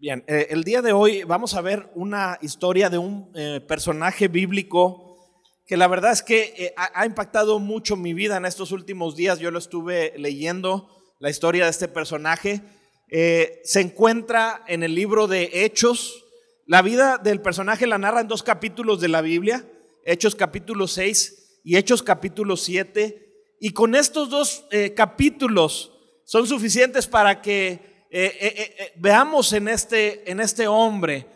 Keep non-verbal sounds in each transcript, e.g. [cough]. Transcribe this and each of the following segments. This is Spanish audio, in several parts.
Bien, eh, el día de hoy vamos a ver una historia de un eh, personaje bíblico que la verdad es que eh, ha, impactado mucho mi vida en estos últimos días. Yo lo estuve leyendo, la historia de este personaje. Se encuentra en el libro de Hechos. La vida del personaje la narra en dos capítulos de la Biblia, Hechos capítulo 6 y Hechos capítulo 7. Y con estos dos capítulos son suficientes para que eh, eh, eh, veamos en este, en este hombre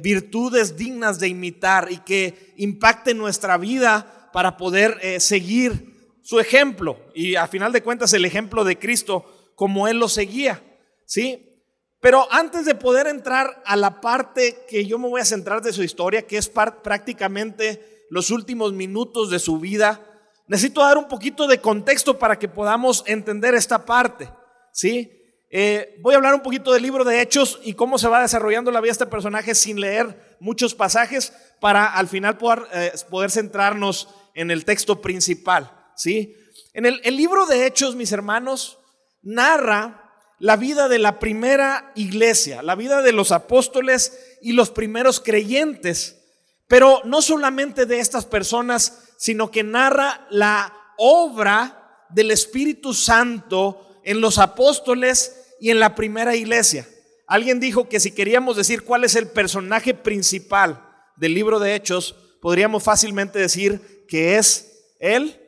virtudes dignas de imitar y que impacten nuestra vida para poder seguir su ejemplo. Y a final de cuentas el ejemplo de Cristo como Él lo seguía. ¿Sí? Pero antes de poder entrar a la parte que yo me voy a centrar de su historia, que es prácticamente los últimos minutos de su vida, necesito dar un poquito de contexto para que podamos entender esta parte. ¿Sí? Eh, voy a hablar un poquito del libro de Hechos y cómo se va desarrollando la vida de este personaje sin leer muchos pasajes para al final poder, eh, poder centrarnos en el texto principal. ¿sí? En el, el libro de Hechos, mis hermanos, narra la vida de la primera iglesia, la vida de los apóstoles y los primeros creyentes, pero no solamente de estas personas, sino que narra la obra del Espíritu Santo en los apóstoles y en la primera iglesia. Alguien dijo que si queríamos decir cuál es el personaje principal del libro de Hechos, podríamos fácilmente decir que es el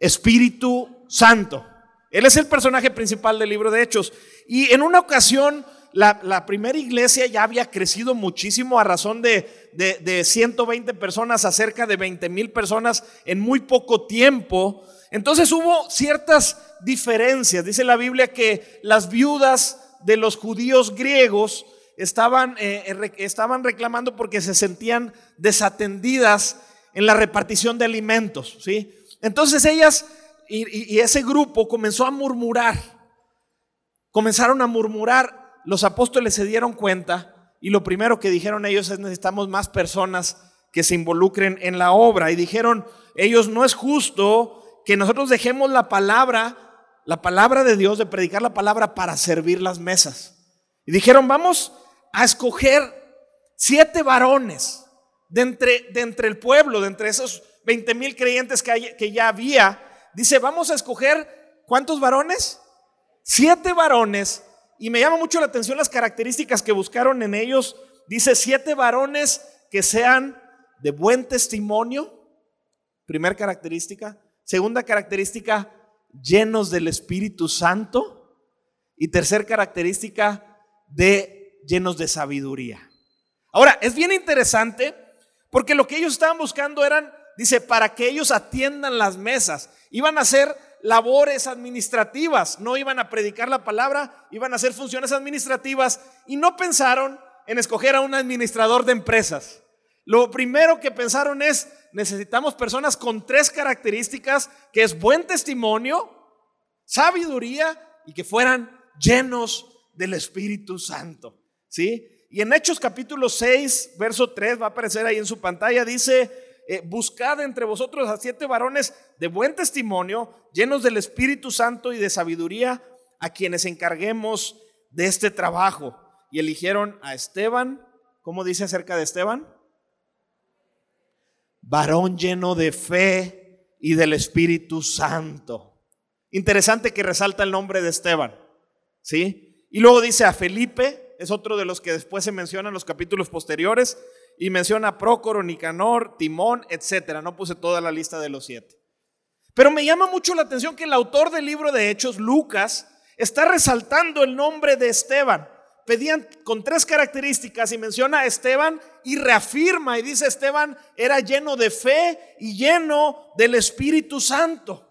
Espíritu Santo. Él es el personaje principal del libro de Hechos. Y en una ocasión, la, la primera iglesia ya había crecido muchísimo a razón de, de, de 120 personas a cerca de 20 mil personas en muy poco tiempo. Entonces hubo ciertas diferencias. Dice la Biblia que las viudas de los judíos griegos estaban, eh, re- estaban reclamando porque se sentían desatendidas en la repartición de alimentos. ¿sí? Entonces ellas y- y ese grupo comenzó a murmurar. Comenzaron a murmurar. Los apóstoles se dieron cuenta y lo primero que dijeron ellos es necesitamos más personas que se involucren en la obra. Y dijeron ellos no es justo que nosotros dejemos la palabra, la palabra de Dios, de predicar la palabra para servir las mesas. Y dijeron vamos a escoger siete varones de entre, de entre el pueblo, de entre esos 20 mil creyentes que, hay- que ya había. Dice, vamos a escoger, ¿cuántos varones? Siete varones. Y me llama mucho la atención las características que buscaron en ellos. Dice, siete varones que sean de buen testimonio. Primer característica. Segunda característica, llenos del Espíritu Santo. Y tercer característica, de llenos de sabiduría. Ahora, es bien interesante porque lo que ellos estaban buscando eran, dice, para que ellos atiendan las mesas. Iban a hacer labores administrativas, no iban a predicar la palabra, iban a hacer funciones administrativas y no pensaron en escoger a un administrador de empresas. Lo primero que pensaron es, necesitamos personas con tres características, que es buen testimonio, sabiduría y que fueran llenos del Espíritu Santo. ¿Sí? Y en Hechos capítulo 6, verso 3, va a aparecer ahí en su pantalla, dice, eh, buscad entre vosotros a siete varones de buen testimonio, llenos del Espíritu Santo y de sabiduría, a quienes encarguemos de este trabajo. Y eligieron a Esteban, ¿cómo dice acerca de Esteban? Varón lleno de fe y del Espíritu Santo. Interesante que resalta el nombre de Esteban, ¿sí? Y luego dice a Felipe, es otro de los que después se menciona en los capítulos posteriores, y menciona a Prócoro, Nicanor, Timón, etcétera. No puse toda la lista de los siete. Pero me llama mucho la atención que el autor del libro de Hechos, Lucas, está resaltando el nombre de Esteban. Pedían con tres características y menciona a Esteban y reafirma y dice Esteban era lleno de fe y lleno del Espíritu Santo.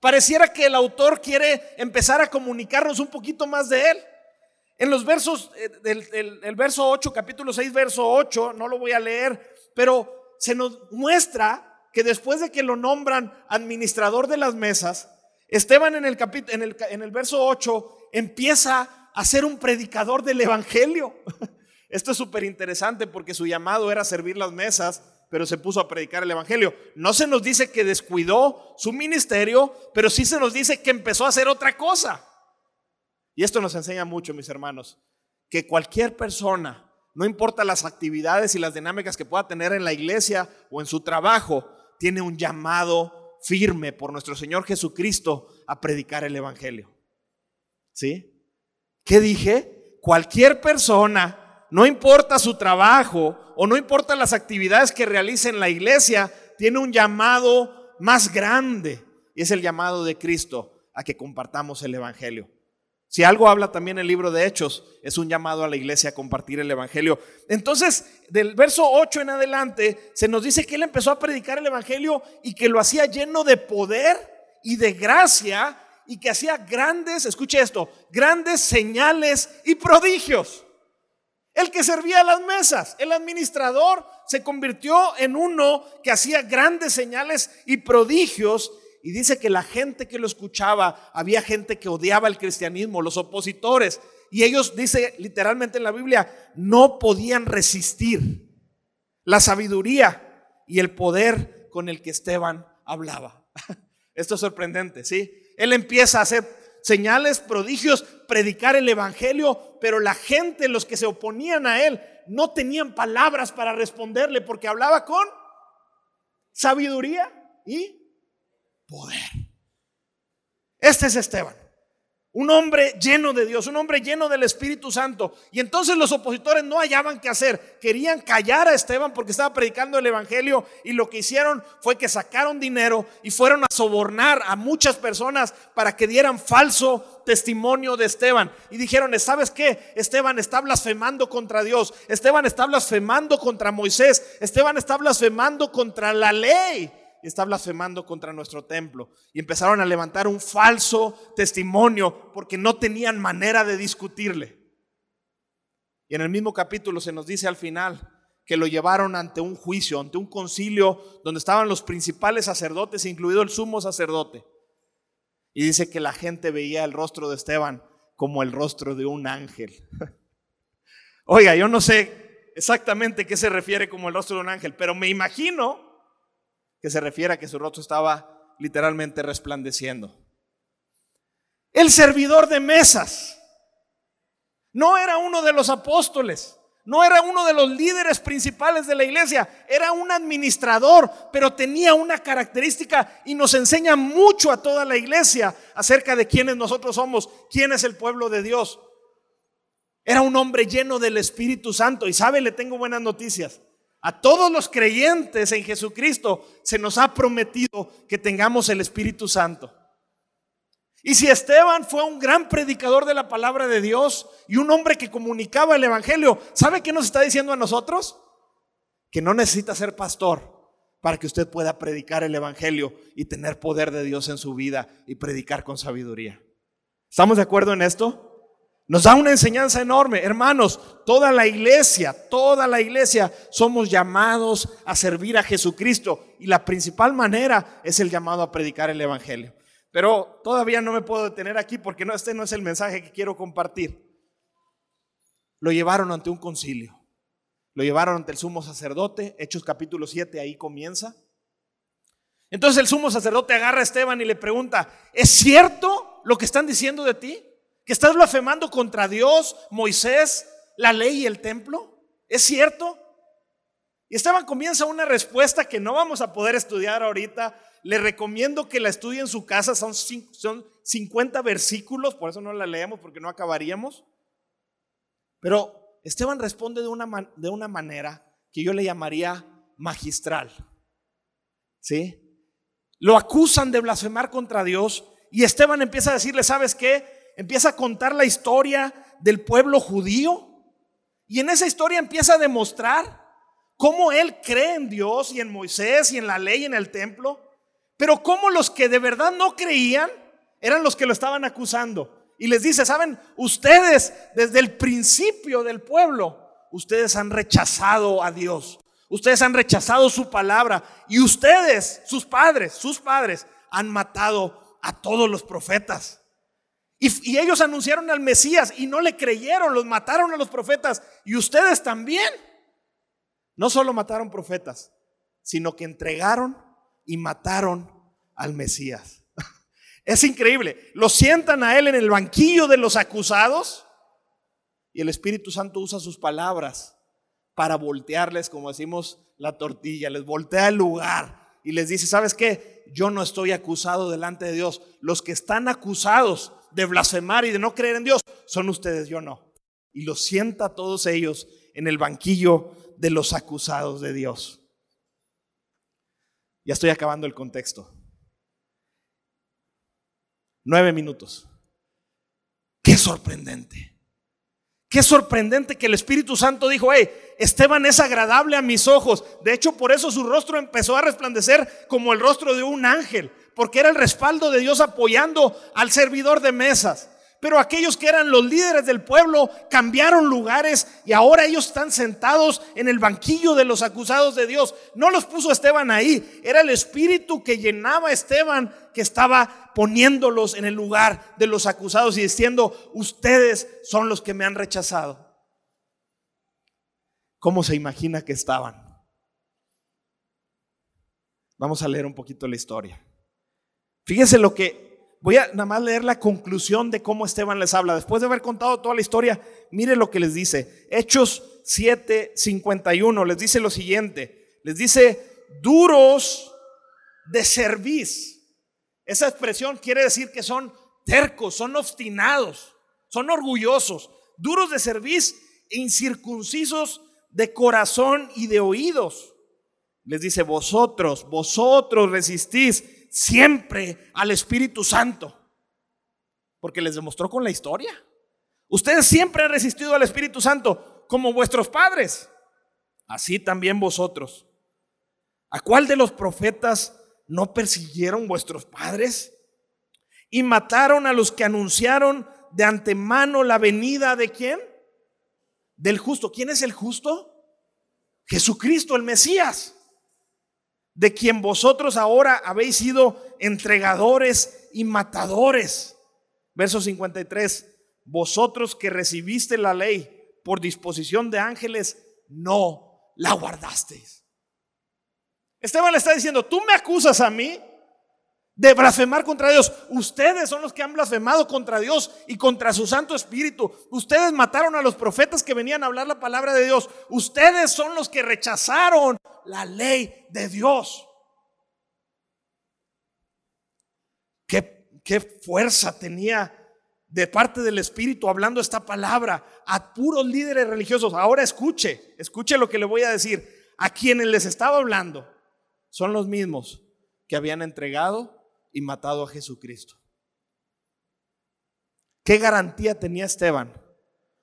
Pareciera que el autor quiere empezar a comunicarnos un poquito más de él. En los versos, eh, del, del- el verso 8, capítulo 6, verso 8, no lo voy a leer, pero se nos muestra que después de que lo nombran administrador de las mesas, Esteban en el, en el, en el verso 8 empieza a ser un predicador del Evangelio. [laughs] Esto es súper interesante porque su llamado era servir las mesas, pero se puso a predicar el Evangelio. No se nos dice que descuidó su ministerio, pero sí se nos dice que empezó a hacer otra cosa. Y esto nos enseña mucho, mis hermanos, que cualquier persona, no importa las actividades y las dinámicas que pueda tener en la iglesia o en su trabajo, tiene un llamado firme por nuestro Señor Jesucristo a predicar el Evangelio. ¿Sí? ¿Qué dije? Cualquier persona, no importa su trabajo o no importa las actividades que realice en la iglesia, tiene un llamado más grande y es el llamado de Cristo a que compartamos el Evangelio. Si algo habla también el libro de Hechos, es un llamado a la iglesia a compartir el Evangelio. Entonces, del verso 8 en adelante, se nos dice que él empezó a predicar el Evangelio y que lo hacía lleno de poder y de gracia y que hacía grandes, escuche esto, grandes señales y prodigios. El que servía las mesas, el administrador, se convirtió en uno que hacía grandes señales y prodigios. Y dice que la gente que lo escuchaba, había gente que odiaba el cristianismo, los opositores. Y ellos, dice literalmente en la Biblia, no podían resistir la sabiduría y el poder con el que Esteban hablaba. [laughs] Esto es sorprendente, ¿sí? Él empieza a hacer señales, prodigios, predicar el Evangelio, pero la gente, los que se oponían a él, no tenían palabras para responderle porque hablaba con sabiduría y poder. Este es Esteban. Un hombre lleno de Dios, un hombre lleno del Espíritu Santo. Y entonces los opositores no hallaban qué hacer. Querían callar a Esteban porque estaba predicando el Evangelio y lo que hicieron fue que sacaron dinero y fueron a sobornar a muchas personas para que dieran falso testimonio de Esteban. Y dijeron, ¿sabes qué? Esteban está blasfemando contra Dios. Esteban está blasfemando contra Moisés. Esteban está blasfemando contra la ley está blasfemando contra nuestro templo. Y empezaron a levantar un falso testimonio porque no tenían manera de discutirle. Y en el mismo capítulo se nos dice al final que lo llevaron ante un juicio, ante un concilio donde estaban los principales sacerdotes, incluido el sumo sacerdote. Y dice que la gente veía el rostro de Esteban como el rostro de un ángel. [laughs] Oiga, yo no sé exactamente qué se refiere como el rostro de un ángel, pero me imagino que se refiere a que su rostro estaba literalmente resplandeciendo. El servidor de mesas no era uno de los apóstoles, no era uno de los líderes principales de la iglesia, era un administrador, pero tenía una característica y nos enseña mucho a toda la iglesia acerca de quiénes nosotros somos, quién es el pueblo de Dios. Era un hombre lleno del Espíritu Santo y sabe, le tengo buenas noticias. A todos los creyentes en Jesucristo se nos ha prometido que tengamos el Espíritu Santo. Y si Esteban fue un gran predicador de la palabra de Dios y un hombre que comunicaba el Evangelio, ¿sabe qué nos está diciendo a nosotros? Que no necesita ser pastor para que usted pueda predicar el Evangelio y tener poder de Dios en su vida y predicar con sabiduría. ¿Estamos de acuerdo en esto? Nos da una enseñanza enorme. Hermanos, toda la iglesia, toda la iglesia somos llamados a servir a Jesucristo y la principal manera es el llamado a predicar el Evangelio. Pero todavía no me puedo detener aquí porque no, este no es el mensaje que quiero compartir. Lo llevaron ante un concilio. Lo llevaron ante el sumo sacerdote. Hechos capítulo 7, ahí comienza. Entonces el sumo sacerdote agarra a Esteban y le pregunta, ¿es cierto lo que están diciendo de ti? Que estás blasfemando contra Dios, Moisés, la ley y el templo? ¿Es cierto? Y Esteban comienza una respuesta que no vamos a poder estudiar ahorita. Le recomiendo que la estudie en su casa. Son, son 50 versículos, por eso no la leemos porque no acabaríamos. Pero Esteban responde de una, de una manera que yo le llamaría magistral. ¿Sí? Lo acusan de blasfemar contra Dios y Esteban empieza a decirle, ¿sabes qué? Empieza a contar la historia del pueblo judío. Y en esa historia empieza a demostrar cómo él cree en Dios y en Moisés y en la ley y en el templo. Pero cómo los que de verdad no creían eran los que lo estaban acusando. Y les dice, saben, ustedes desde el principio del pueblo, ustedes han rechazado a Dios. Ustedes han rechazado su palabra. Y ustedes, sus padres, sus padres, han matado a todos los profetas. Y, ellos anunciaron al Mesías y no le creyeron, los mataron a los profetas. Y ustedes también. No solo mataron profetas, sino que entregaron y mataron al Mesías. [laughs] Es increíble. Lo sientan a él en el banquillo de los acusados Y el Espíritu Santo usa sus palabras para voltearles, como decimos, la tortilla, les voltea el lugar y les dice, ¿sabes qué? Yo no estoy acusado delante de Dios. Los que están acusados de blasfemar y de no creer en Dios son ustedes, yo no. Y los sienta todos ellos en el banquillo de los acusados de Dios. Ya estoy acabando el contexto. Nueve minutos. Qué sorprendente. Qué sorprendente que el Espíritu Santo dijo, hey, Esteban es agradable a mis ojos. De hecho, por eso su rostro empezó a resplandecer como el rostro de un ángel, porque era el respaldo de Dios apoyando al servidor de mesas. Pero aquellos que eran los líderes del pueblo cambiaron lugares y ahora ellos están sentados en el banquillo de los acusados de Dios. No los puso Esteban ahí, era el espíritu que llenaba a Esteban que estaba poniéndolos en el lugar de los acusados y diciendo, ustedes son los que me han rechazado. ¿Cómo se imagina que estaban? Vamos a leer un poquito la historia. Fíjense lo que Voy a nada más leer la conclusión de cómo Esteban les habla. Después de haber contado toda la historia, mire lo que les dice. Hechos 7, 51 les dice lo siguiente. Les dice, duros de cerviz. Esa expresión quiere decir que son tercos, son obstinados, son orgullosos, duros de cerviz, incircuncisos de corazón y de oídos. Les dice, vosotros, vosotros resistís siempre al Espíritu Santo. Porque les demostró con la historia. Ustedes siempre han resistido al Espíritu Santo como vuestros padres. Así también vosotros. ¿A cuál de los profetas no persiguieron vuestros padres? Y mataron a los que anunciaron de antemano la venida de quién? Del justo. ¿Quién es el justo? Jesucristo, el Mesías de quien vosotros ahora habéis sido entregadores y matadores. Verso 53, vosotros que recibiste la ley por disposición de ángeles, no la guardasteis. Esteban le está diciendo, tú me acusas a mí de blasfemar contra Dios. Ustedes son los que han blasfemado contra Dios y contra su Santo Espíritu. Ustedes mataron a los profetas que venían a hablar la palabra de Dios. Ustedes son los que rechazaron la ley de Dios. ¿Qué, qué fuerza tenía de parte del Espíritu hablando esta palabra a puros líderes religiosos. Ahora escuche, escuche lo que le voy a decir. A quienes les estaba hablando son los mismos que habían entregado y matado a Jesucristo. ¿Qué garantía tenía Esteban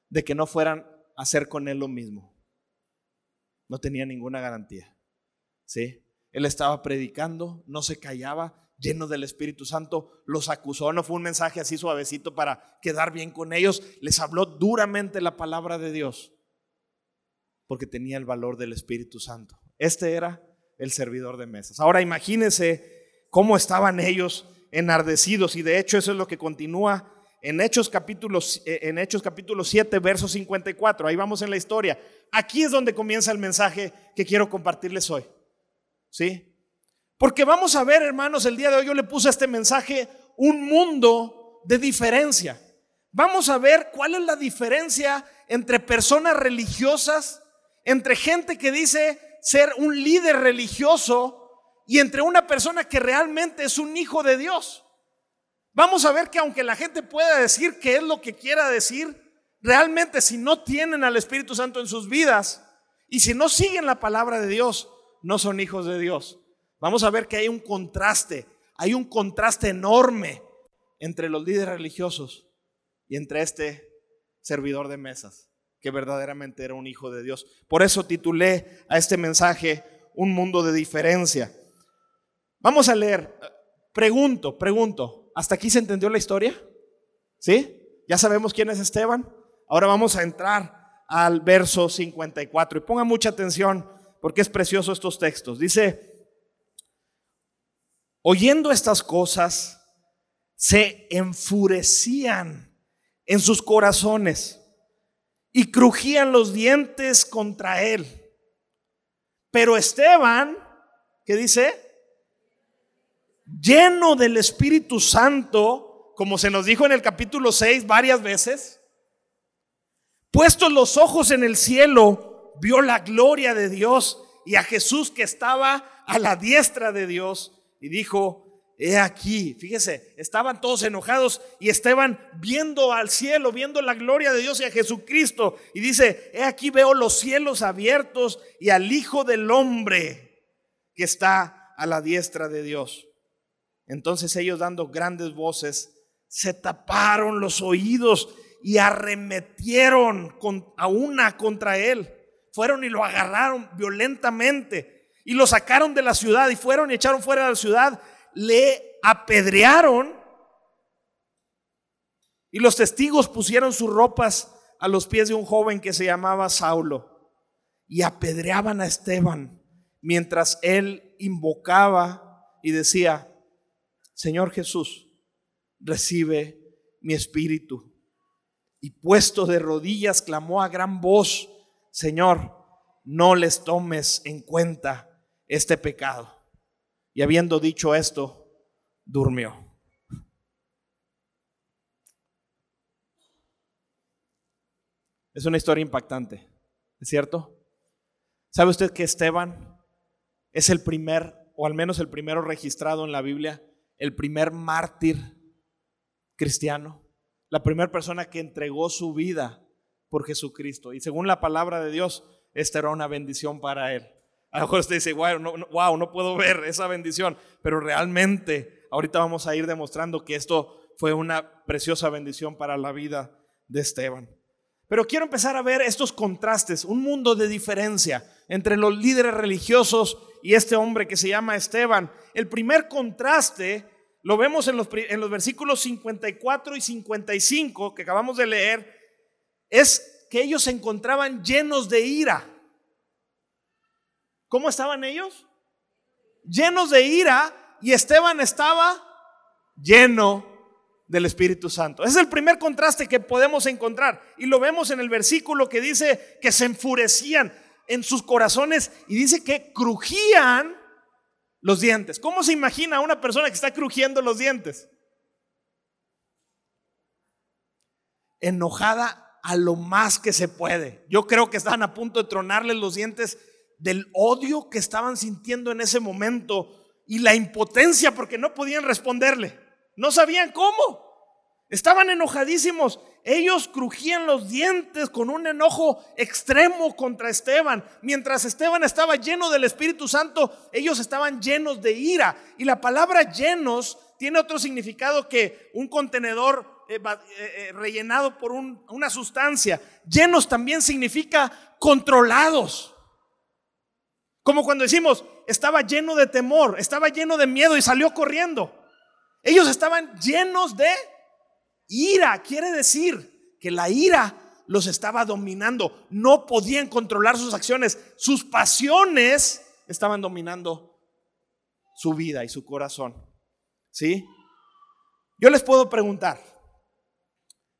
de que no fueran a hacer con él lo mismo? No tenía ninguna garantía. ¿Sí? Él estaba predicando, no se callaba, lleno del Espíritu Santo, los acusó, no fue un mensaje así suavecito para quedar bien con ellos, les habló duramente la palabra de Dios, porque tenía el valor del Espíritu Santo. Este era el servidor de mesas. Ahora imagínense cómo estaban ellos enardecidos. Y de hecho eso es lo que continúa en Hechos capítulo, eh, en Hechos capítulo 7, verso 54. Ahí vamos en la historia. Aquí es donde comienza el mensaje que quiero compartirles hoy. ¿Sí? Porque vamos a ver, hermanos, el día de hoy yo le puse a este mensaje un mundo de diferencia. Vamos a ver cuál es la diferencia entre personas religiosas, entre gente que dice ser un líder religioso y entre una persona que realmente es un hijo de Dios. Vamos a ver que aunque la gente pueda decir que es lo que quiera decir, realmente si no tienen al Espíritu Santo en sus vidas y si no siguen la palabra de Dios, no son hijos de Dios. Vamos a ver que hay un contraste, hay un contraste enorme entre los líderes religiosos y entre este servidor de mesas, que verdaderamente era un hijo de Dios. Por eso titulé a este mensaje Un mundo de diferencia. Vamos a leer. Pregunto, pregunto. ¿Hasta aquí se entendió la historia? ¿Sí? Ya sabemos quién es Esteban. Ahora vamos a entrar al verso 54. Y ponga mucha atención porque es precioso estos textos. Dice, oyendo estas cosas, se enfurecían en sus corazones y crujían los dientes contra él. Pero Esteban, ¿qué dice? Lleno del Espíritu Santo, como se nos dijo en el capítulo 6 varias veces, Puestos los ojos en el cielo, vio la gloria de Dios y a Jesús que estaba a la diestra de Dios y dijo, he aquí, fíjese, estaban todos enojados y estaban viendo al cielo, viendo la gloria de Dios y a Jesucristo. Y dice, he aquí veo los cielos abiertos y al Hijo del Hombre que está a la diestra de Dios. Entonces ellos dando grandes voces, se taparon los oídos y arremetieron a una contra él. Fueron y lo agarraron violentamente y lo sacaron de la ciudad y fueron y echaron fuera de la ciudad le apedrearon y los testigos pusieron sus ropas a los pies de un joven que se llamaba Saulo y apedreaban a Esteban mientras él invocaba y decía, Señor Jesús, recibe mi espíritu. Y puesto de rodillas, clamó a gran voz, Señor, no les tomes en cuenta este pecado. Y habiendo dicho esto, durmió. Es una historia impactante, ¿es cierto? ¿Sabe usted que Esteban es el primer, o al menos el primero registrado en la Biblia, el primer mártir cristiano? La primera persona que entregó su vida por Jesucristo. Y según la palabra de Dios, esta era una bendición para él. A lo mejor usted dice, wow no, wow, no puedo ver esa bendición, pero realmente ahorita vamos a ir demostrando que esto fue una preciosa bendición para la vida de Esteban. Pero quiero empezar a ver estos contrastes, un mundo de diferencia entre los líderes religiosos y este hombre que se llama Esteban. El primer contraste lo vemos en los, en los versículos 54 y 55 que acabamos de leer, es que ellos se encontraban llenos de ira. ¿Cómo estaban ellos? Llenos de ira y Esteban estaba lleno del Espíritu Santo. Es el primer contraste que podemos encontrar. Y lo vemos en el versículo que dice que se enfurecían en sus corazones y dice que crujían los dientes. ¿Cómo se imagina una persona que está crujiendo los dientes? Enojada a lo más que se puede. Yo creo que estaban a punto de tronarle los dientes del odio que estaban sintiendo en ese momento y la impotencia porque no podían responderle. No sabían cómo. Estaban enojadísimos. Ellos crujían los dientes con un enojo extremo contra Esteban. Mientras Esteban estaba lleno del Espíritu Santo, ellos estaban llenos de ira. Y la palabra llenos tiene otro significado que un contenedor eh, eh, eh, rellenado por una sustancia. Llenos también significa controlados. Como cuando decimos, estaba lleno de temor, estaba lleno de miedo y salió corriendo. Ellos estaban llenos de ira. Quiere decir que la ira los estaba dominando. No podían controlar sus acciones. Sus pasiones estaban dominando su vida y su corazón. ¿Sí? Yo les puedo preguntar,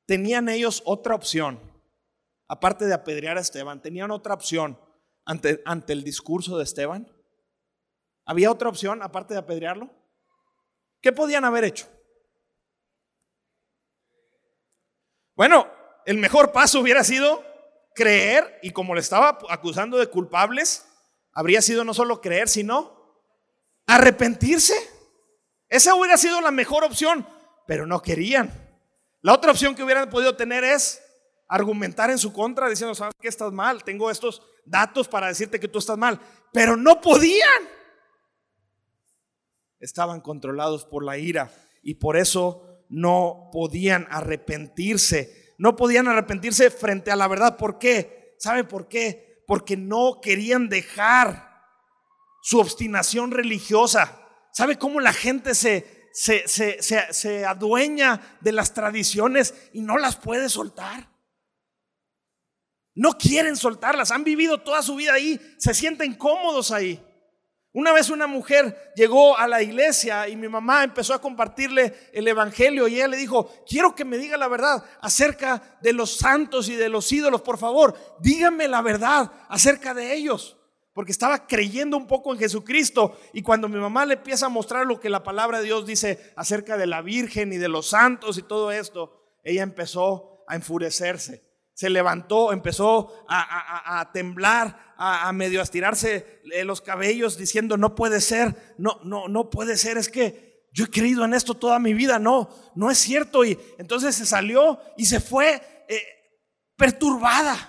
¿tenían ellos otra opción? Aparte de apedrear a Esteban, ¿tenían otra opción? ante, el discurso de Esteban? ¿Había otra opción aparte de apedrearlo? ¿Qué podían haber hecho? Bueno, el mejor paso hubiera sido creer y como le estaba acusando de culpables, habría sido no solo creer, sino arrepentirse. Esa hubiera sido la mejor opción, pero no querían. La otra opción que hubieran podido tener es argumentar en su contra diciendo, ¿sabes que estás mal? Tengo estos datos para decirte que tú estás mal, pero no podían. Estaban controlados por la ira y por eso no podían arrepentirse. No podían arrepentirse frente a la verdad. ¿Por qué? ¿Sabe por qué? Porque no querían dejar su obstinación religiosa. ¿Sabe cómo la gente se, se, se, se, adueña de las tradiciones y no las puede soltar? No quieren soltarlas, han vivido toda su vida ahí, se sienten cómodos ahí. Una vez una mujer llegó a la iglesia y mi mamá empezó a compartirle el evangelio y ella le dijo, quiero que me diga la verdad acerca de los santos y de los ídolos, por favor, dígame la verdad acerca de ellos. Porque estaba creyendo un poco en Jesucristo y cuando mi mamá le empieza a mostrar lo que la palabra de Dios dice acerca de la Virgen y de los santos y todo esto, ella empezó a enfurecerse se levantó, empezó a, temblar, a, medio estirarse eh, los cabellos diciendo, no puede ser, no, no, no puede ser, es que yo he creído en esto toda mi vida, no, no es cierto. Y entonces se salió y se fue eh, perturbada.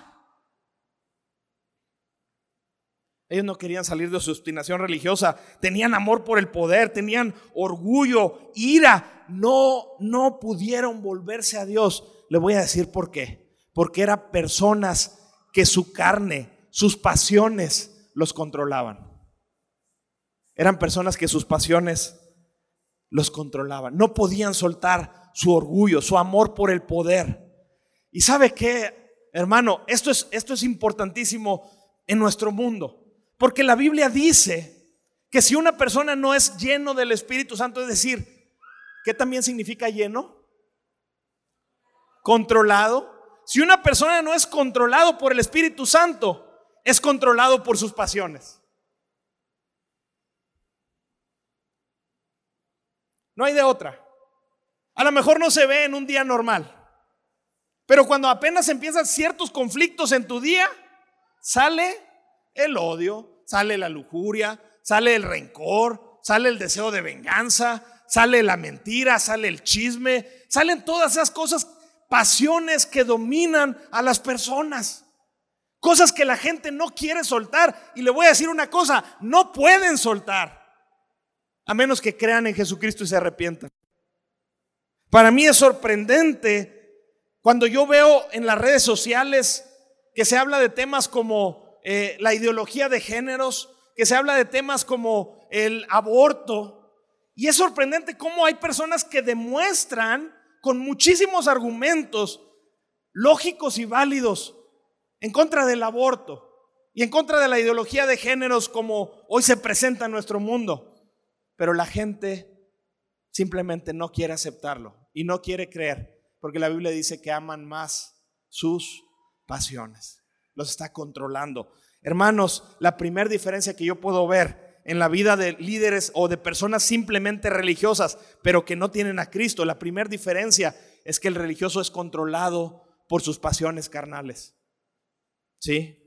Ellos no querían salir de su obstinación religiosa, tenían amor por el poder, tenían orgullo, ira, no, no pudieron volverse a Dios. Le voy a decir por qué. Porque eran personas que su carne, sus pasiones los controlaban. Eran personas que sus pasiones los controlaban. No podían soltar su orgullo, su amor por el poder. Y sabe qué, hermano, esto es, esto es importantísimo en nuestro mundo. Porque la Biblia dice que si una persona no es lleno del Espíritu Santo, es decir, ¿qué también significa lleno? Controlado. Si una persona no es controlado por el Espíritu Santo, es controlado por sus pasiones. No hay de otra. A lo mejor no se ve en un día normal. Pero cuando apenas empiezan ciertos conflictos en tu día, sale el odio, sale la lujuria, sale el rencor, sale el deseo de venganza, sale la mentira, sale el chisme, salen todas esas cosas, pasiones que dominan a las personas. Cosas que la gente no quiere soltar. Y le voy a decir una cosa, no pueden soltar. A menos que crean en Jesucristo y se arrepientan. Para mí es sorprendente cuando yo veo en las redes sociales que se habla de temas como eh, la ideología de géneros, que se habla de temas como el aborto. Y es sorprendente cómo hay personas que demuestran con muchísimos argumentos lógicos y válidos en contra del aborto y en contra de la ideología de géneros como hoy se presenta en nuestro mundo. Pero la gente simplemente no quiere aceptarlo y no quiere creer, porque la Biblia dice que aman más sus pasiones los está controlando. Hermanos, la primera diferencia que yo puedo ver en la vida de líderes o de personas simplemente religiosas, pero que no tienen a Cristo, la primera diferencia es que el religioso es controlado por sus pasiones carnales. ¿Sí?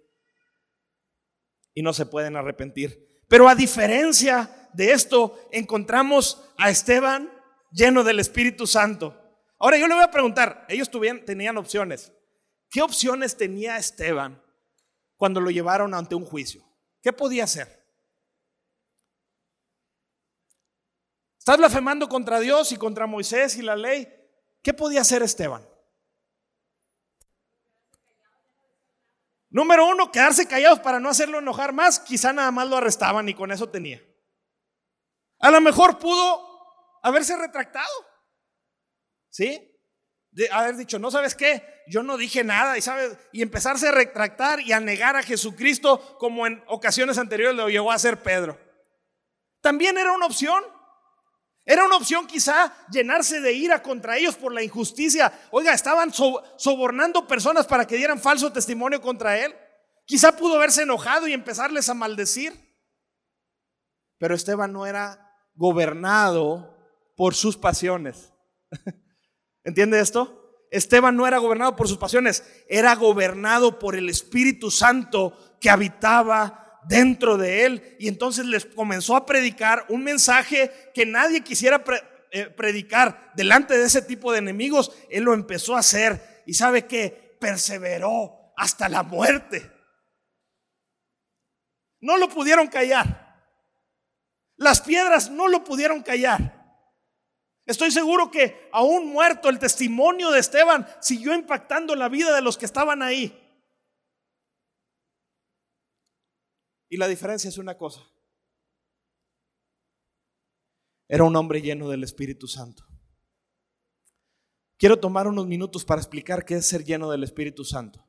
Y no se pueden arrepentir. Pero a diferencia de esto, encontramos a Esteban lleno del Espíritu Santo. Ahora yo le voy a preguntar, ellos tenían opciones. ¿Qué opciones tenía Esteban cuando lo llevaron ante un juicio? ¿Qué podía hacer? Estás blasfemando contra Dios y contra Moisés y la ley. ¿Qué podía hacer Esteban? Número uno, quedarse callados para no hacerlo enojar más. Quizá nada más lo arrestaban y con eso tenía. A lo mejor pudo haberse retractado. ¿Sí? De haber dicho, no sabes qué, yo no dije nada y sabes, y empezarse a retractar y a negar a Jesucristo como en ocasiones anteriores lo llevó a hacer Pedro. También era una opción. Era una opción quizá llenarse de ira contra ellos por la injusticia. Oiga, estaban sobornando personas para que dieran falso testimonio contra él. Quizá pudo haberse enojado y empezarles a maldecir. Pero Esteban no era gobernado por sus pasiones. [laughs] ¿Entiende esto? Esteban no era gobernado por sus pasiones, era gobernado por el Espíritu Santo que habitaba dentro de él. Y entonces les comenzó a predicar un mensaje que nadie quisiera eh, predicar delante de ese tipo de enemigos. Él lo empezó a hacer y sabe que perseveró hasta la muerte. No lo pudieron callar. Las piedras no lo pudieron callar. Estoy seguro que aún muerto el testimonio de Esteban siguió impactando la vida de los que estaban ahí. Y la diferencia es una cosa. Era un hombre lleno del Espíritu Santo. Quiero tomar unos minutos para explicar qué es ser lleno del Espíritu Santo.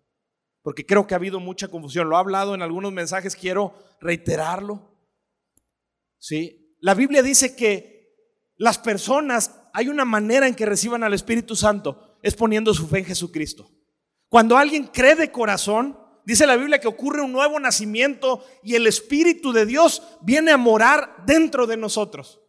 Porque creo que ha habido mucha confusión. Lo he hablado en algunos mensajes, quiero reiterarlo. ¿Sí? La Biblia dice que las personas, hay una manera en que reciban al Espíritu Santo, es poniendo su fe en Jesucristo. Cuando alguien cree de corazón, dice la Biblia que ocurre un nuevo nacimiento y el Espíritu de Dios viene a morar dentro de nosotros.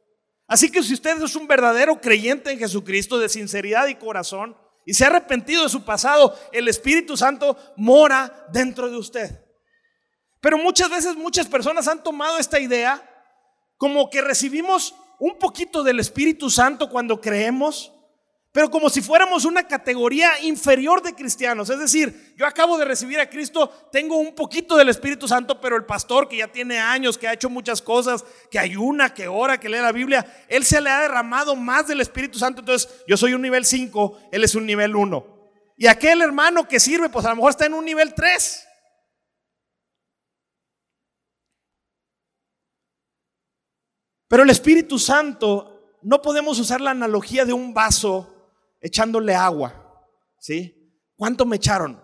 Así que si usted es un verdadero creyente en Jesucristo de sinceridad y corazón, y se ha arrepentido de su pasado, el Espíritu Santo mora dentro de usted. Pero muchas veces muchas personas han tomado esta idea como que recibimos un poquito del Espíritu Santo cuando creemos, pero como si fuéramos una categoría inferior de cristianos. Es decir, yo acabo de recibir a Cristo, tengo un poquito del Espíritu Santo, pero el pastor que ya tiene años, que ha hecho muchas cosas, que ayuna, que ora, que lee la Biblia, él se le ha derramado más del Espíritu Santo. Entonces, yo soy un nivel 5, él es un nivel 1. Y aquel hermano que sirve, pues a lo mejor está en un nivel 3. Pero el Espíritu Santo, no podemos usar la analogía de un vaso echándole agua. ¿Sí? ¿Cuánto me echaron?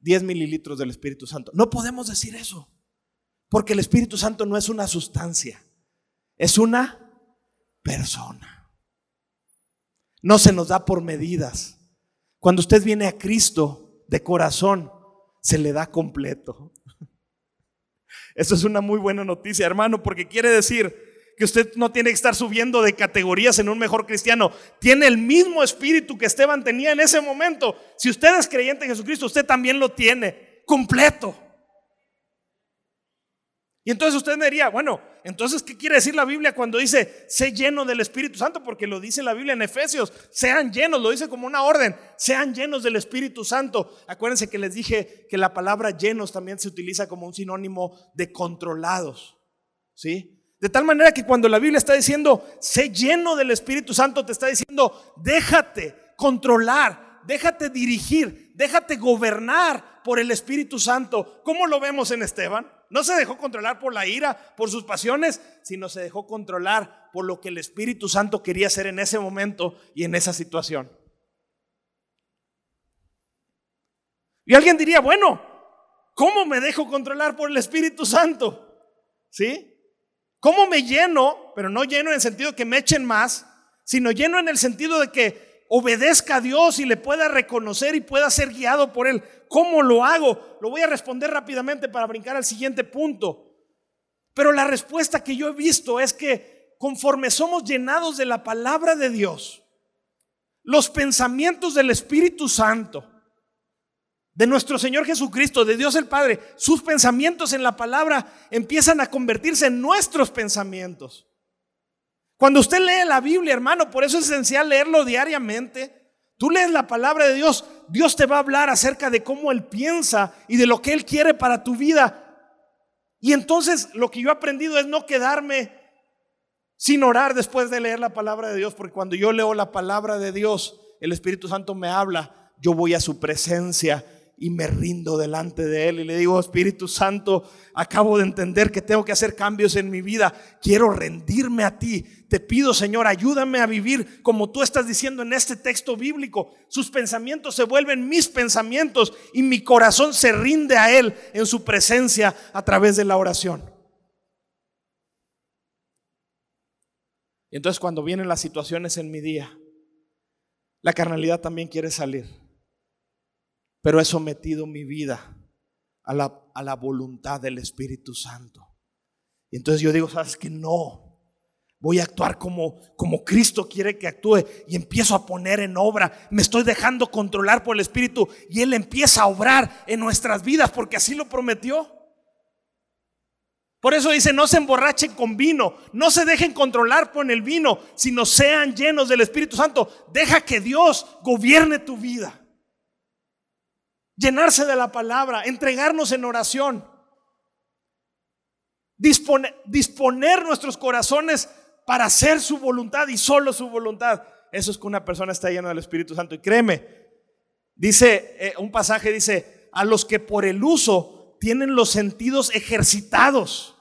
10 mililitros del Espíritu Santo. No podemos decir eso. Porque el Espíritu Santo no es una sustancia, es una persona. No se nos da por medidas. Cuando usted viene a Cristo de corazón, se le da completo. [laughs] Eso es una muy buena noticia, hermano, porque quiere decir que usted no tiene que estar subiendo de categorías en un mejor cristiano. Tiene el mismo espíritu que Esteban tenía en ese momento. Si usted es creyente en Jesucristo, usted también lo tiene completo. Y entonces usted me diría, bueno, entonces, ¿qué quiere decir la Biblia cuando dice, sé lleno del Espíritu Santo? Porque lo dice la Biblia en Efesios, sean llenos, lo dice como una orden, sean llenos del Espíritu Santo. Acuérdense que les dije que la palabra llenos también se utiliza como un sinónimo de controlados, ¿sí? De tal manera que cuando la Biblia está diciendo, sé lleno del Espíritu Santo, te está diciendo, déjate controlar, déjate dirigir, déjate gobernar por el Espíritu Santo. ¿Cómo lo vemos en Esteban? No se dejó controlar por la ira, por sus pasiones, sino se dejó controlar por lo que el Espíritu Santo quería hacer en ese momento y en esa situación. Y alguien diría, bueno, ¿cómo me dejo controlar por el Espíritu Santo? ¿Sí? ¿Cómo me lleno? Pero no lleno en el sentido de que me echen más, sino lleno en el sentido de que obedezca a Dios y le pueda reconocer y pueda ser guiado por Él. ¿Cómo lo hago? Lo voy a responder rápidamente para brincar al siguiente punto. Pero la respuesta que yo he visto es que conforme somos llenados de la palabra de Dios, los pensamientos del Espíritu Santo, de nuestro Señor Jesucristo, de Dios el Padre, sus pensamientos en la palabra empiezan a convertirse en nuestros pensamientos. Cuando usted lee la Biblia, hermano, por eso es esencial leerlo diariamente. Tú lees la palabra de Dios, Dios te va a hablar acerca de cómo Él piensa y de lo que Él quiere para tu vida. Y entonces lo que yo he aprendido es no quedarme sin orar después de leer la palabra de Dios, porque cuando yo leo la palabra de Dios, el Espíritu Santo me habla, yo voy a su presencia y me rindo delante de Él y le digo, Espíritu Santo, acabo de entender que tengo que hacer cambios en mi vida, quiero rendirme a ti. Te pido, Señor, ayúdame a vivir como tú estás diciendo en este texto bíblico. Sus pensamientos se vuelven mis pensamientos y mi corazón se rinde a Él en su presencia a través de la oración. Y entonces cuando vienen las situaciones en mi día, la carnalidad también quiere salir pero he sometido mi vida a la, a la voluntad del Espíritu Santo. Y entonces yo digo, ¿sabes que No. Voy a actuar como, como Cristo quiere que actúe y empiezo a poner en obra. Me estoy dejando controlar por el Espíritu y Él empieza a obrar en nuestras vidas porque así lo prometió. Por eso dice, no se emborrachen con vino, no se dejen controlar por el vino, sino sean llenos del Espíritu Santo. Deja que Dios gobierne tu vida llenarse de la palabra, entregarnos en oración, disponer, nuestros corazones para hacer su voluntad y solo su voluntad. Eso es que una persona está llena del Espíritu Santo. Y créeme, dice eh, un pasaje, dice, a los que por el uso tienen los sentidos ejercitados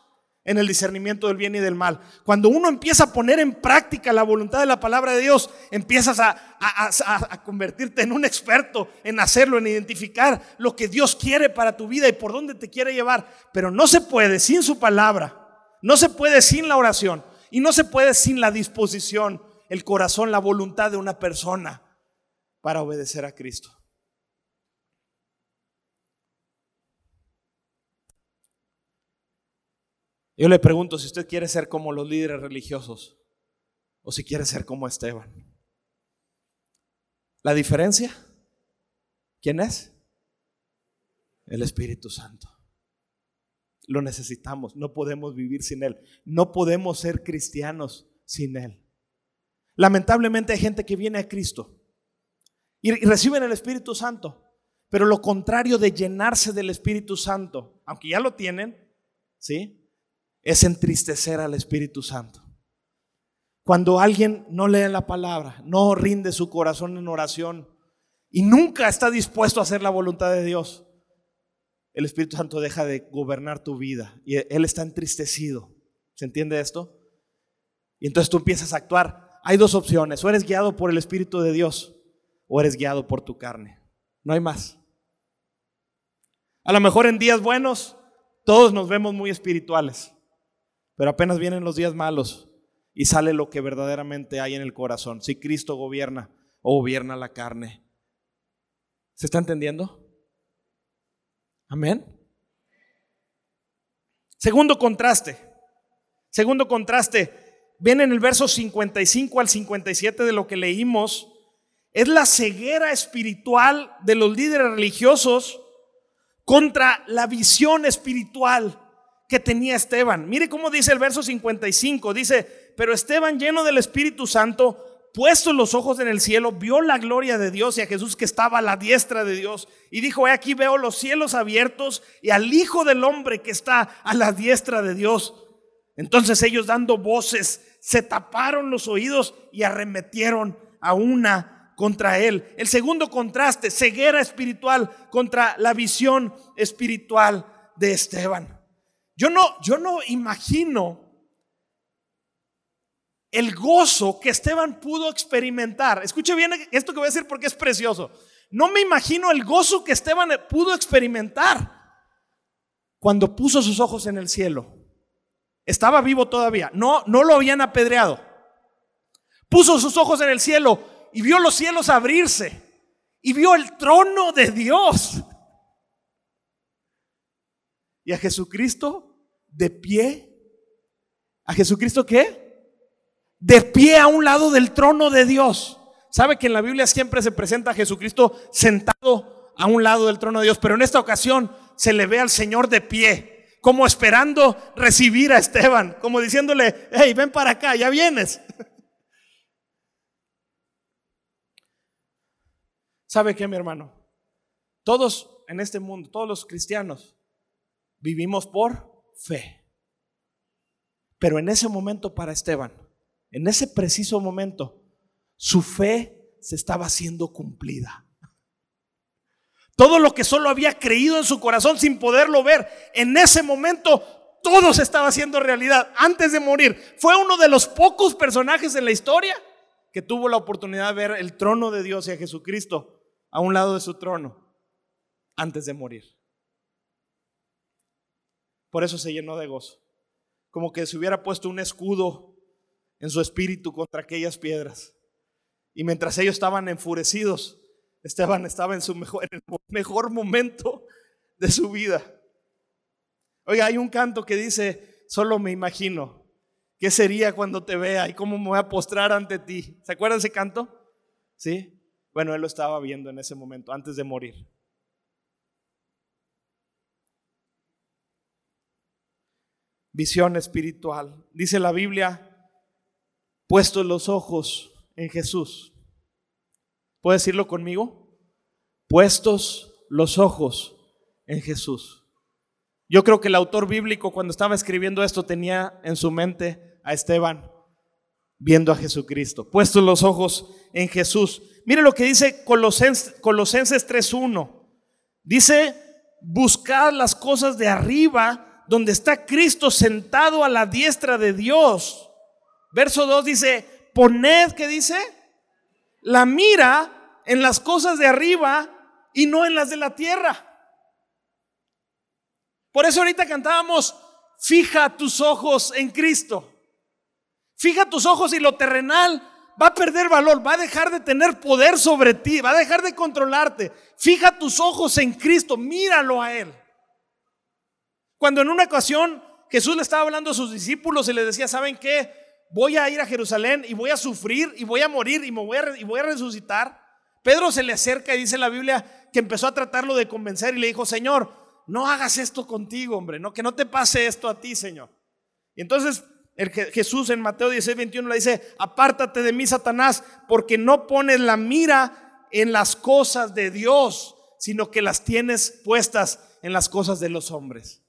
en el discernimiento del bien y del mal. Cuando uno empieza a poner en práctica la voluntad de la palabra de Dios, empiezas a, convertirte en un experto en hacerlo, en identificar lo que Dios quiere para tu vida y por dónde te quiere llevar. Pero no se puede sin su palabra, no se puede sin la oración y no se puede sin la disposición, el corazón, la voluntad de una persona para obedecer a Cristo. Yo le pregunto si usted quiere ser como los líderes religiosos o si quiere ser como Esteban. ¿La diferencia? ¿Quién es? El Espíritu Santo. Lo necesitamos, no podemos vivir sin Él, no podemos ser cristianos sin Él. Lamentablemente hay gente que viene a Cristo y, reciben el Espíritu Santo, pero lo contrario de llenarse del Espíritu Santo, aunque ya lo tienen, ¿sí? Es entristecer al Espíritu Santo. Cuando alguien no lee la palabra, no rinde su corazón en oración y nunca está dispuesto a hacer la voluntad de Dios, el Espíritu Santo deja de gobernar tu vida y Él está entristecido. ¿Se entiende esto? Y entonces tú empiezas a actuar. Hay dos opciones, o eres guiado por el Espíritu de Dios o eres guiado por tu carne. No hay más. A lo mejor en días buenos todos nos vemos muy espirituales, pero apenas vienen los días malos y sale lo que verdaderamente hay en el corazón. Si Cristo gobierna o gobierna la carne. ¿Se está entendiendo? Amén. Segundo contraste. Segundo contraste. Ven en el verso 55 al 57 de lo que leímos. Es la ceguera espiritual de los líderes religiosos contra la visión espiritual que tenía Esteban. Mire cómo dice el verso 55. Dice, pero Esteban lleno del Espíritu Santo puesto los ojos en el cielo, vio la gloria de Dios y a Jesús que estaba a la diestra de Dios. Y dijo, he aquí veo los cielos abiertos y al Hijo del Hombre que está a la diestra de Dios. Entonces ellos dando voces se taparon los oídos y arremetieron a una contra él. El segundo contraste, ceguera espiritual contra la visión espiritual de Esteban. Yo no, yo no imagino el gozo que Esteban pudo experimentar. Escuche bien esto que voy a decir porque es precioso. No me imagino el gozo que Esteban pudo experimentar cuando puso sus ojos en el cielo. Estaba vivo todavía. No, no lo habían apedreado. Puso sus ojos en el cielo y vio los cielos abrirse y vio el trono de Dios. Y a Jesucristo de pie. ¿A Jesucristo qué? de pie a un lado del trono de Dios. Sabe que en la Biblia siempre se presenta a Jesucristo sentado a un lado del trono de Dios, pero en esta ocasión se le ve al Señor de pie, como esperando recibir a Esteban, como diciéndole, hey, ven para acá, ya vienes. [laughs] ¿Sabe qué, mi hermano? Todos en este mundo, todos los cristianos, vivimos por fe. Pero en ese momento para Esteban, en ese preciso momento, su fe se estaba siendo cumplida. Todo lo que solo había creído en su corazón sin poderlo ver, en ese momento todo se estaba haciendo realidad antes de morir. Fue uno de los pocos personajes en la historia que tuvo la oportunidad de ver el trono de Dios y a Jesucristo a un lado de su trono antes de morir. Por eso se llenó de gozo. Como que se hubiera puesto un escudo en su espíritu contra aquellas piedras. Y mientras ellos estaban enfurecidos, Esteban estaba en su mejor, el mejor momento de su vida. Oiga, hay un canto que dice, solo me imagino, ¿qué sería cuando te vea y cómo me voy a postrar ante ti? ¿Se acuerdan ese canto? Sí. Bueno, él lo estaba viendo en ese momento, antes de morir. Visión espiritual. Dice la Biblia puestos los ojos en Jesús. ¿Puedo decirlo conmigo? Puestos los ojos en Jesús. Yo creo que el autor bíblico cuando estaba escribiendo esto tenía en su mente a Esteban viendo a Jesucristo, puestos los ojos en Jesús. Mire lo que dice Colosenses, Colosenses 3.1. Dice, buscad las cosas de arriba, donde está Cristo sentado a la diestra de Dios. Verso 2 dice, poned, ¿qué dice? La mira en las cosas de arriba y no en las de la tierra. Por eso ahorita cantábamos, fija tus ojos en Cristo. Fija tus ojos y lo terrenal va a perder valor, va a dejar de tener poder sobre ti, va a dejar de controlarte. Fija tus ojos en Cristo, míralo a Él. Cuando en una ocasión Jesús le estaba hablando a sus discípulos y les decía, ¿saben qué? voy a ir a Jerusalén y voy a sufrir y voy a morir y, voy a resucitar. Pedro se le acerca y dice la Biblia que empezó a tratarlo de convencer y le dijo, Señor, no hagas esto contigo, hombre, no, que no te pase esto a ti, Señor. Y entonces el Jesús en Mateo 16, 21 le dice, apártate de mí, Satanás, porque no pones la mira en las cosas de Dios, sino que las tienes puestas en las cosas de los hombres.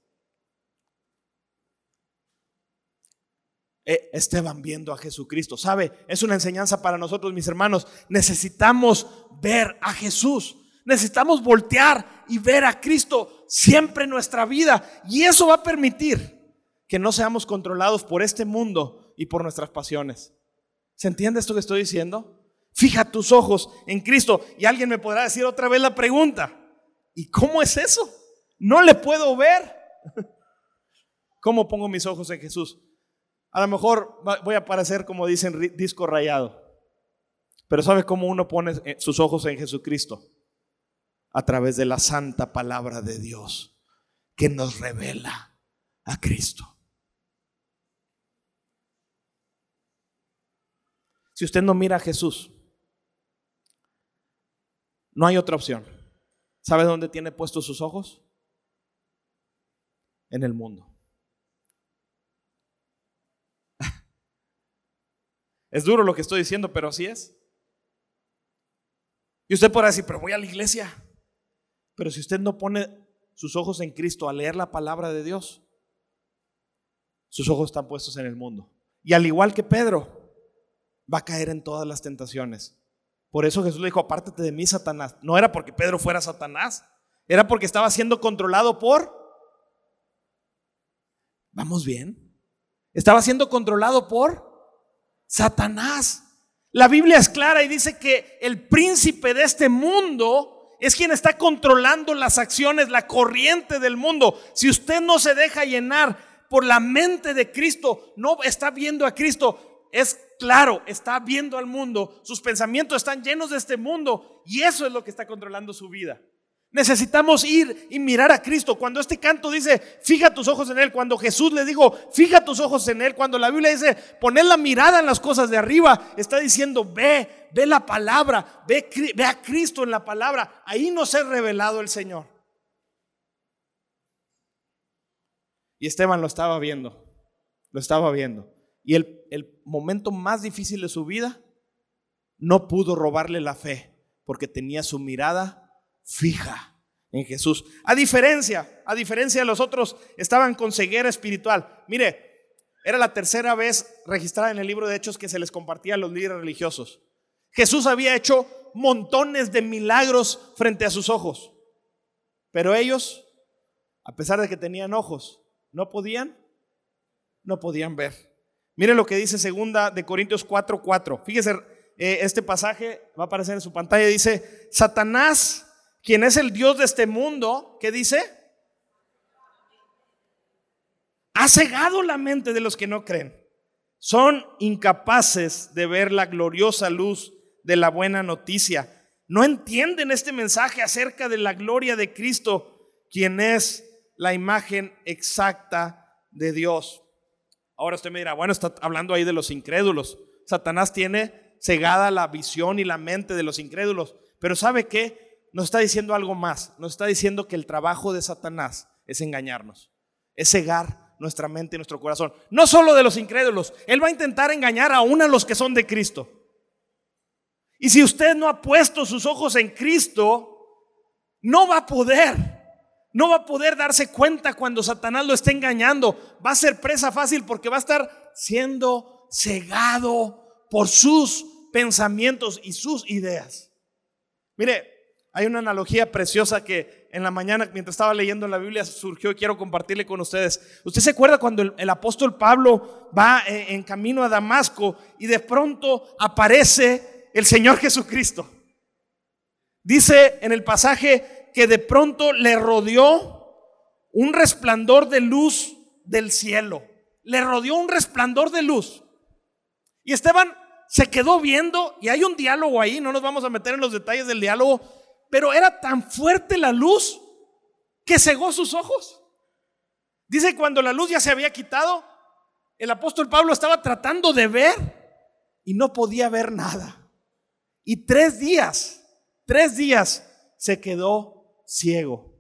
Esteban viendo a Jesucristo. ¿Sabe? Es una enseñanza para nosotros, mis hermanos. Necesitamos ver a Jesús. Necesitamos voltear y ver a Cristo siempre en nuestra vida. Y eso va a permitir que no seamos controlados por este mundo y por nuestras pasiones. ¿Se entiende esto que estoy diciendo? Fija tus ojos en Cristo. Y alguien me podrá decir otra vez la pregunta. ¿Y cómo es eso? No le puedo ver. [laughs] ¿Cómo pongo mis ojos en Jesús? A lo mejor voy a parecer, como dicen, disco rayado. Pero ¿sabe cómo uno pone eh, sus ojos en Jesucristo? A través de la santa palabra de Dios que nos revela a Cristo. Si usted no mira a Jesús, no hay otra opción. ¿Sabe dónde tiene puestos sus ojos? En el mundo. Es duro lo que estoy diciendo, pero así es. Y usted podrá decir, pero voy a la iglesia. Pero si usted no pone sus ojos en Cristo a leer la palabra de Dios, sus ojos están puestos en el mundo. Y al igual que Pedro, va a caer en todas las tentaciones. Por eso Jesús le dijo, apártate de mí, Satanás. No era porque Pedro fuera Satanás, era porque estaba siendo controlado por... ¿Vamos bien? Estaba siendo controlado por Satanás. La Biblia es clara y dice que el príncipe de este mundo es quien está controlando las acciones, la corriente del mundo. Si usted no se deja llenar por la mente de Cristo, no está viendo a Cristo, es claro, está viendo al mundo, sus pensamientos están llenos de este mundo y eso es lo que está controlando su vida. Necesitamos ir y mirar a Cristo. Cuando este canto dice, fija tus ojos en Él, cuando Jesús le dijo, fija tus ojos en Él, cuando la Biblia dice, poner la mirada en las cosas de arriba, está diciendo, ve, ve la palabra, ve, a Cristo en la palabra. Ahí nos ha revelado el Señor. Y Esteban lo estaba viendo, lo estaba viendo. Y el, el momento más difícil de su vida, no pudo robarle la fe, porque tenía su mirada fija en Jesús. A diferencia, a diferencia de los otros, estaban con ceguera espiritual. Mire, era la tercera vez registrada en el libro de Hechos que se les compartía a los líderes religiosos. Jesús había hecho montones de milagros frente a sus ojos, pero ellos, a pesar de que tenían ojos, no podían, no podían ver. Mire lo que dice segunda de Corintios 4:4. Fíjese, eh, este pasaje va a aparecer en su pantalla. Dice, Satanás quien es el Dios de este mundo, ¿qué dice? Ha cegado la mente de los que no creen. Son incapaces de ver la gloriosa luz de la buena noticia. No entienden este mensaje acerca de la gloria de Cristo, quien es la imagen exacta de Dios. Ahora usted me dirá, bueno, está hablando ahí de los incrédulos. Satanás tiene cegada la visión y la mente de los incrédulos. Pero ¿sabe qué? Nos está diciendo algo más. Nos está diciendo que el trabajo de Satanás es engañarnos, es cegar nuestra mente y nuestro corazón. No solo de los incrédulos, Él va a intentar engañar aún a los que son de Cristo. Y si usted no ha puesto sus ojos en Cristo, no va a poder, no va a poder darse cuenta cuando Satanás lo esté engañando. Va a ser presa fácil porque va a estar siendo cegado por sus pensamientos y sus ideas. Mire, hay una analogía preciosa que en la mañana, mientras estaba leyendo la Biblia, surgió y quiero compartirle con ustedes. ¿Usted se acuerda cuando el, apóstol Pablo va eh, en camino a Damasco y de pronto aparece el Señor Jesucristo? Dice en el pasaje que de pronto le rodeó un resplandor de luz del cielo. Le rodeó un resplandor de luz. Y Esteban se quedó viendo y hay un diálogo ahí, no nos vamos a meter en los detalles del diálogo, pero era tan fuerte la luz que cegó sus ojos. Dice cuando la luz ya se había quitado, el apóstol Pablo estaba tratando de ver y no podía ver nada. Y tres días Tres días se quedó ciego.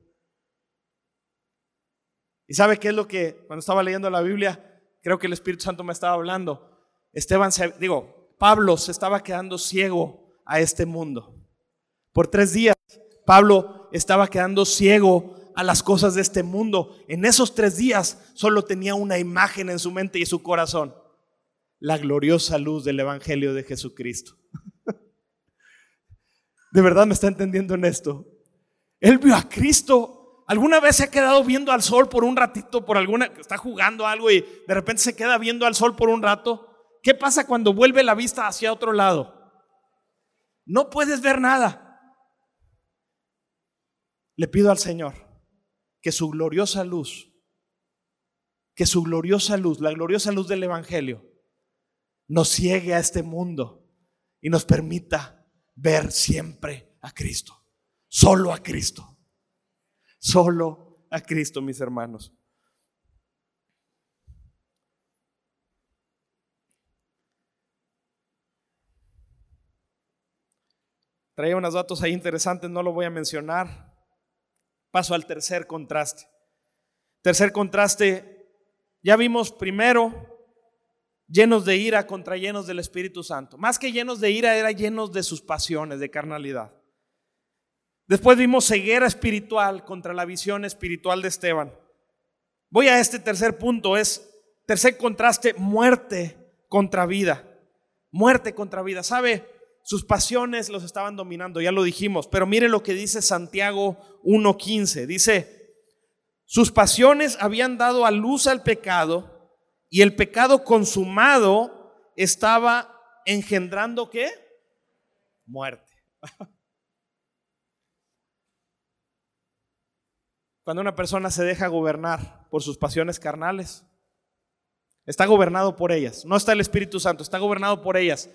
¿Y sabe qué es lo que, cuando estaba leyendo la Biblia, creo que el Espíritu Santo me estaba hablando? Esteban, se, digo, Pablo se estaba quedando ciego a este mundo. Por tres días, Pablo estaba quedando ciego a las cosas de este mundo. En esos tres días solo tenía una imagen en su mente y su corazón. La gloriosa luz del Evangelio de Jesucristo. [laughs] ¿De verdad me está entendiendo en esto? Él vio a Cristo ¿Alguna vez se ha quedado viendo al sol por un ratito, por alguna, está jugando algo y de repente se queda viendo al sol por un rato? ¿Qué pasa cuando vuelve la vista hacia otro lado? No puedes ver nada. Le pido al Señor que su gloriosa luz, que su gloriosa luz, la gloriosa luz del Evangelio, nos ciegue a este mundo y nos permita ver siempre a Cristo, solo a Cristo. Solo a Cristo, mis hermanos. Traía unos datos ahí interesantes, no lo voy a mencionar. Paso al tercer contraste. Tercer contraste, ya vimos primero llenos de ira contra llenos del Espíritu Santo. Más que llenos de ira, era llenos de sus pasiones, de carnalidad. Después vimos ceguera espiritual contra la visión espiritual de Esteban. Voy a este tercer punto, es tercer contraste, muerte contra vida. Muerte contra vida. ¿Sabe? Sus pasiones los estaban dominando, ya lo dijimos, pero mire lo que dice Santiago 1.15. Dice, sus pasiones habían dado a luz al pecado y el pecado consumado estaba engendrando qué? Muerte. [laughs] Cuando una persona se deja gobernar por sus pasiones carnales, está gobernado por ellas. No está el Espíritu Santo, está gobernado por ellas.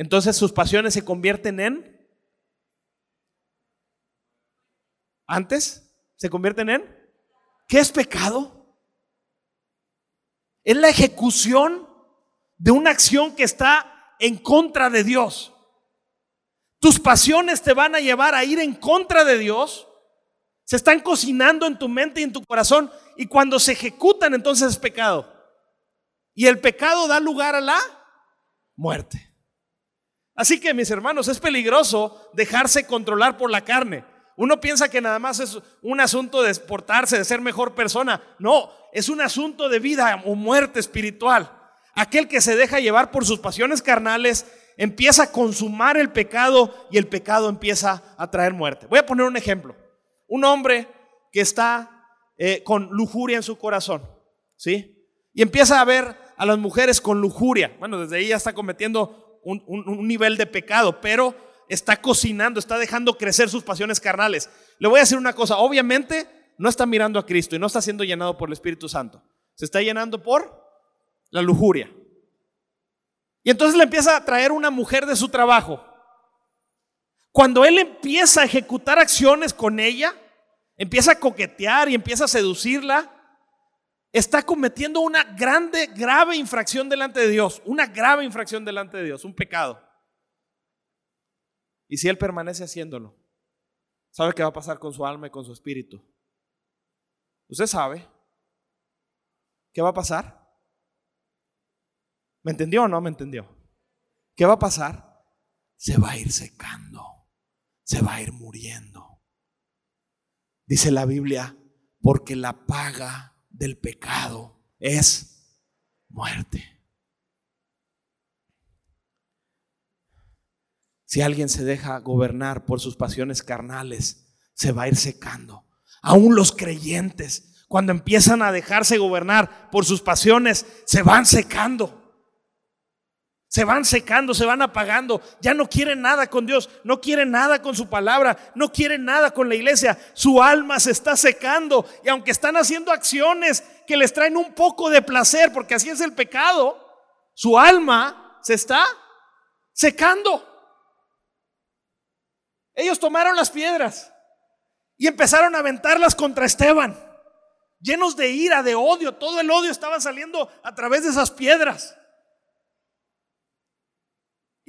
Entonces sus pasiones se convierten en... Antes, se convierten en... ¿Qué es pecado? Es la ejecución de una acción que está en contra de Dios. Tus pasiones te van a llevar a ir en contra de Dios se están cocinando en tu mente y en tu corazón y cuando se ejecutan entonces es pecado. Y el pecado da lugar a la muerte. Así que mis hermanos, es peligroso dejarse controlar por la carne. Uno piensa que nada más es un asunto de exportarse, de ser mejor persona. No, es un asunto de vida o muerte espiritual. Aquel que se deja llevar por sus pasiones carnales empieza a consumar el pecado y el pecado empieza a traer muerte. Voy a poner un ejemplo. Un hombre que está eh, con lujuria en su corazón, ¿sí? Y empieza a ver a las mujeres con lujuria. Bueno, desde ahí ya está cometiendo un, nivel de pecado, pero está cocinando, está dejando crecer sus pasiones carnales. Le voy a decir una cosa, obviamente no está mirando a Cristo y no está siendo llenado por el Espíritu Santo. Se está llenando por la lujuria. Y entonces le empieza a traer una mujer de su trabajo. Cuando él empieza a ejecutar acciones con ella, empieza a coquetear y empieza a seducirla, está cometiendo una grande, grave infracción delante de Dios, una grave infracción delante de Dios, un pecado. Y si él permanece haciéndolo, ¿sabe qué va a pasar con su alma y con su espíritu? ¿Usted sabe qué va a pasar? ¿Me entendió o no me entendió? ¿Qué va a pasar? Se va a ir secando se va a ir muriendo. Dice la Biblia, porque la paga del pecado es muerte. Si alguien se deja gobernar por sus pasiones carnales, se va a ir secando. Aún los creyentes, cuando empiezan a dejarse gobernar por sus pasiones, se van secando. Se van secando, se van apagando. Ya no quieren nada con Dios, no quieren nada con su palabra, no quieren nada con la iglesia. Su alma se está secando. Y aunque están haciendo acciones que les traen un poco de placer, porque así es el pecado, su alma se está secando. Ellos tomaron las piedras y empezaron a aventarlas contra Esteban, llenos de ira, de odio. Todo el odio estaba saliendo a través de esas piedras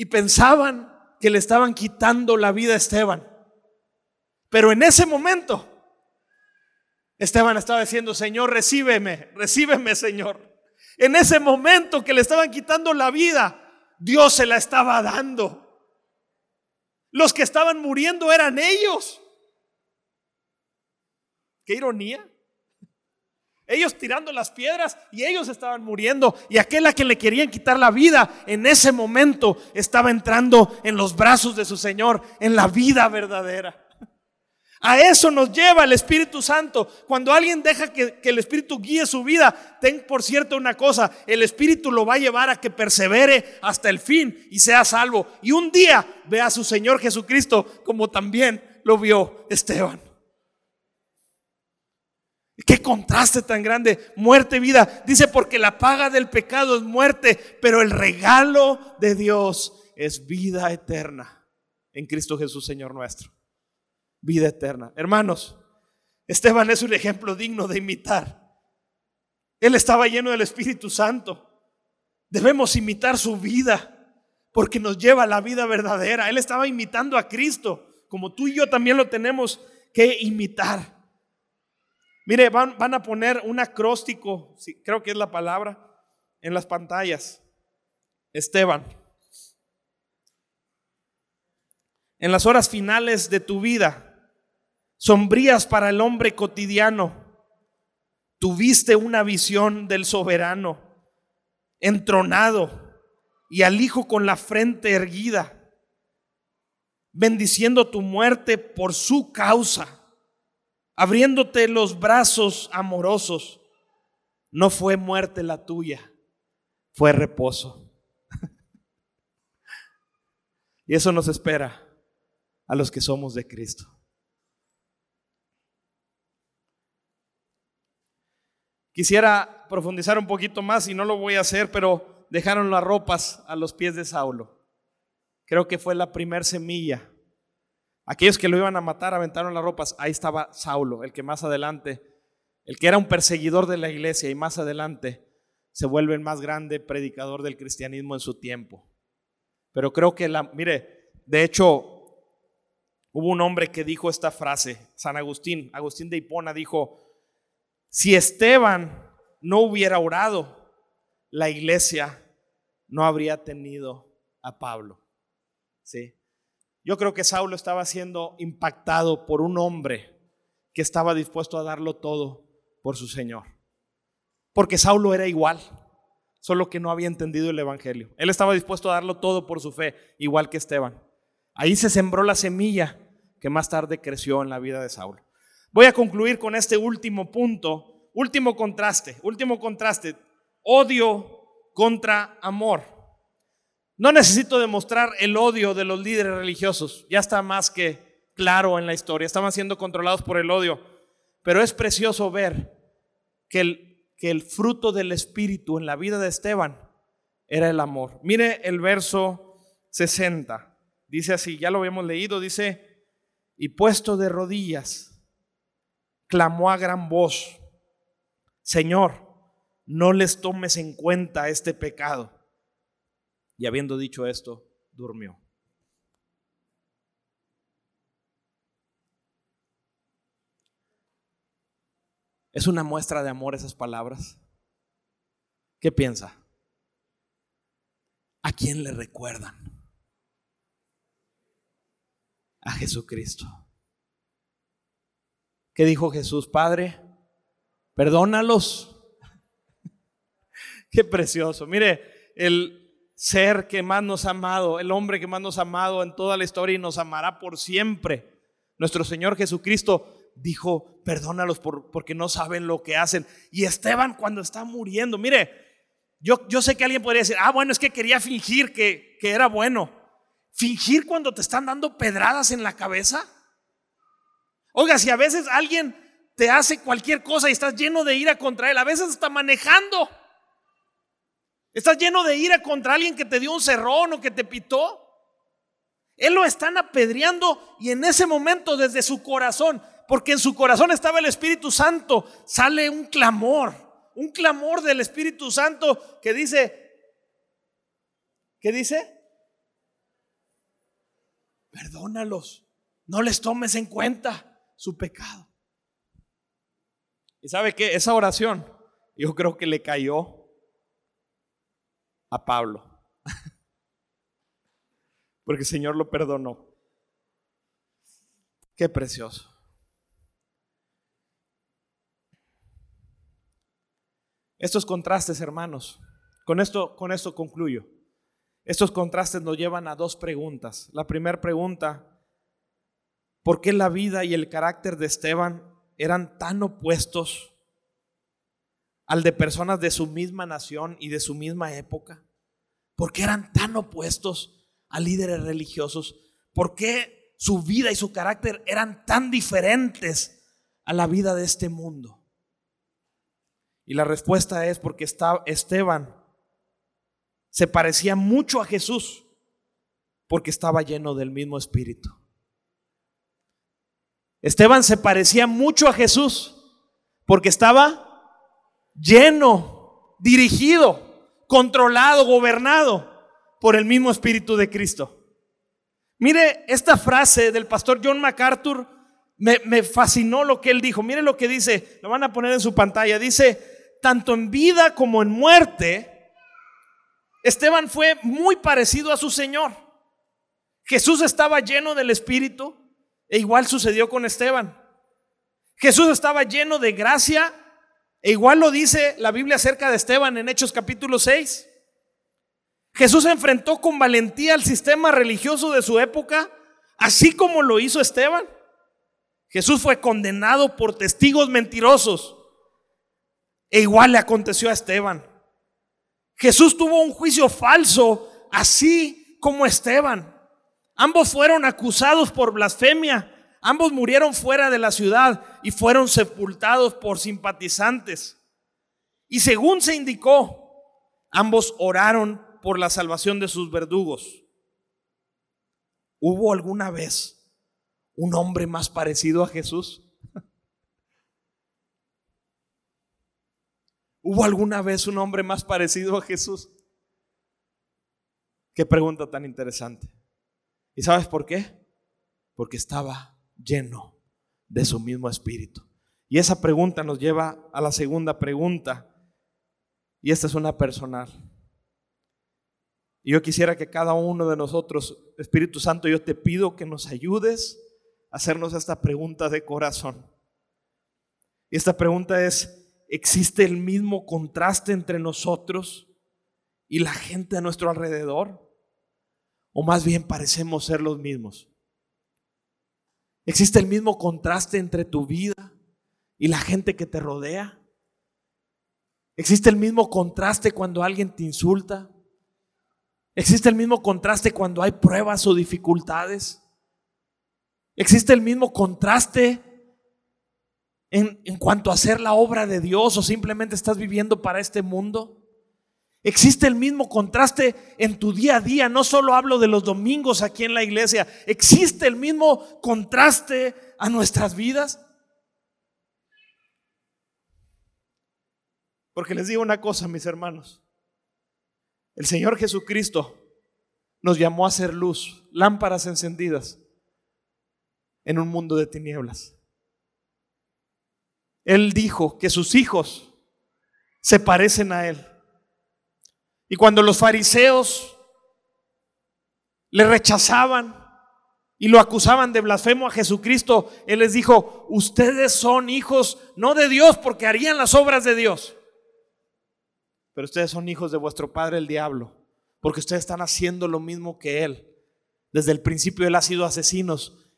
y pensaban que le estaban quitando la vida a Esteban. Pero en ese momento, Esteban estaba diciendo, Señor, recíbeme, recíbeme, Señor. En ese momento que le estaban quitando la vida, Dios se la estaba dando. Los que estaban muriendo eran ellos. Qué ironía. Ellos tirando las piedras y ellos estaban muriendo. Y aquel a quien le querían quitar la vida en ese momento estaba entrando en los brazos de su Señor, en la vida verdadera. A eso nos lleva el Espíritu Santo. Cuando alguien deja que, el Espíritu guíe su vida, ten por cierto una cosa, el Espíritu lo va a llevar a que persevere hasta el fin y sea salvo. Y un día ve a su Señor Jesucristo como también lo vio Esteban. Qué contraste tan grande, muerte, vida. Dice, porque la paga del pecado es muerte, pero el regalo de Dios es vida eterna en Cristo Jesús, Señor nuestro. Vida eterna. Hermanos, Esteban es un ejemplo digno de imitar. Él estaba lleno del Espíritu Santo. Debemos imitar su vida porque nos lleva a la vida verdadera. Él estaba imitando a Cristo, como tú y yo también lo tenemos que imitar. Mire, van, van a poner un acróstico, creo que es la palabra, en las pantallas. Esteban. En las horas finales de tu vida, sombrías para el hombre cotidiano, tuviste una visión del soberano, entronado y al Hijo con la frente erguida, bendiciendo tu muerte por su causa abriéndote los brazos amorosos. No fue muerte la tuya, fue reposo. [laughs] y eso nos espera a los que somos de Cristo. Quisiera profundizar un poquito más y no lo voy a hacer, pero dejaron las ropas a los pies de Saulo. Creo que fue la primer semilla Aquellos que lo iban a matar aventaron las ropas. Ahí estaba Saulo, el que más adelante, el que era un perseguidor de la iglesia y más adelante se vuelve el más grande predicador del cristianismo en su tiempo. Pero creo que la, mire, de hecho, hubo un hombre que dijo esta frase, San Agustín, Agustín de Hipona dijo, si Esteban no hubiera orado, la iglesia no habría tenido a Pablo. ¿Sí? Yo creo que Saulo estaba siendo impactado por un hombre que estaba dispuesto a darlo todo por su Señor. Porque Saulo era igual, solo que no había entendido el Evangelio. Él estaba dispuesto a darlo todo por su fe, igual que Esteban. Ahí se sembró la semilla que más tarde creció en la vida de Saulo. Voy a concluir con este último punto, último contraste, último contraste, odio contra amor. No necesito demostrar el odio de los líderes religiosos, ya está más que claro en la historia, estaban siendo controlados por el odio, pero es precioso ver que el, que el fruto del Espíritu en la vida de Esteban era el amor. Mire el verso 60, dice así, ya lo habíamos leído, dice, y puesto de rodillas, clamó a gran voz, Señor, no les tomes en cuenta este pecado y habiendo dicho esto, durmió. ¿Es una muestra de amor esas palabras? ¿Qué piensa? ¿A quién le recuerdan? A Jesucristo. ¿Qué dijo Jesús, Padre? Perdónalos. [laughs] Qué precioso. Mire, el, ser que más nos ha amado, el hombre que más nos ha amado en toda la historia y nos amará por siempre. Nuestro Señor Jesucristo dijo, perdónalos por, porque no saben lo que hacen. Y Esteban cuando está muriendo, mire, yo, yo sé que alguien podría decir, ah, bueno, es que quería fingir que, que era bueno. Fingir cuando te están dando pedradas en la cabeza. Oiga, si a veces alguien te hace cualquier cosa y estás lleno de ira contra él, a veces está manejando. Estás lleno de ira contra alguien que te dio un cerrón o que te pitó. Él lo están apedreando y en ese momento desde su corazón, porque en su corazón estaba el Espíritu Santo, sale un clamor, un clamor del Espíritu Santo que dice, ¿qué dice? perdónalos, no les tomes en cuenta su pecado. Y sabe que esa oración yo creo que le cayó a Pablo. Porque el Señor lo perdonó. Qué precioso. Estos contrastes, hermanos, con esto, con esto concluyo. Estos contrastes nos llevan a dos preguntas. La primera pregunta, ¿por qué la vida y el carácter de Esteban eran tan opuestos al de personas de su misma nación y de su misma época? ¿Por qué eran tan opuestos a líderes religiosos? ¿Por qué su vida y su carácter eran tan diferentes a la vida de este mundo? Y la respuesta es porque Esteban se parecía mucho a Jesús porque estaba lleno del mismo espíritu. Esteban se parecía mucho a Jesús porque estaba lleno, dirigido, controlado, gobernado por el mismo espíritu de Cristo. Mire esta frase del pastor John MacArthur, me, me fascinó lo que él dijo. Mire lo que dice, lo van a poner en su pantalla. Dice, tanto en vida como en muerte, Esteban fue muy parecido a su Señor. Jesús estaba lleno del Espíritu e igual sucedió con Esteban. Jesús estaba lleno de gracia e igual lo dice la Biblia acerca de Esteban en Hechos capítulo 6. Jesús enfrentó con valentía al sistema religioso de su época, así como lo hizo Esteban. Jesús fue condenado por testigos mentirosos e igual le aconteció a Esteban. Jesús tuvo un juicio falso, así como Esteban. Ambos fueron acusados por blasfemia. Ambos murieron fuera de la ciudad y fueron sepultados por simpatizantes. Y según se indicó, ambos oraron por la salvación de sus verdugos. ¿Hubo alguna vez un hombre más parecido a Jesús? [laughs] ¿Hubo alguna vez un hombre más parecido a Jesús? Qué pregunta tan interesante. ¿Y sabes por qué? Porque estaba lleno de su mismo espíritu. Y esa pregunta nos lleva a la segunda pregunta. Y esta es una personal. Y yo quisiera que cada uno de nosotros, Espíritu Santo, yo te pido que nos ayudes a hacernos esta pregunta de corazón. Y esta pregunta es, existe el mismo contraste entre nosotros y la gente a nuestro alrededor? ¿O más bien parecemos ser los mismos? ¿Existe el mismo contraste entre tu vida y la gente que te rodea? ¿Existe el mismo contraste cuando alguien te insulta? ¿Existe el mismo contraste cuando hay pruebas o dificultades? ¿Existe el mismo contraste en, cuanto a hacer la obra de Dios o simplemente estás viviendo para este mundo? Existe el mismo contraste en tu día a día, no solo hablo de los domingos aquí en la iglesia, existe el mismo contraste a nuestras vidas. Porque les digo una cosa, mis hermanos, el Señor Jesucristo nos llamó a ser luz, lámparas encendidas en un mundo de tinieblas. Él dijo que sus hijos se parecen a Él. Y cuando los fariseos le rechazaban y lo acusaban de blasfemo a Jesucristo, Él les dijo, ustedes son hijos no de Dios porque harían las obras de Dios, pero ustedes son hijos de vuestro padre el diablo, porque ustedes están haciendo lo mismo que Él. Desde el principio Él ha sido asesinos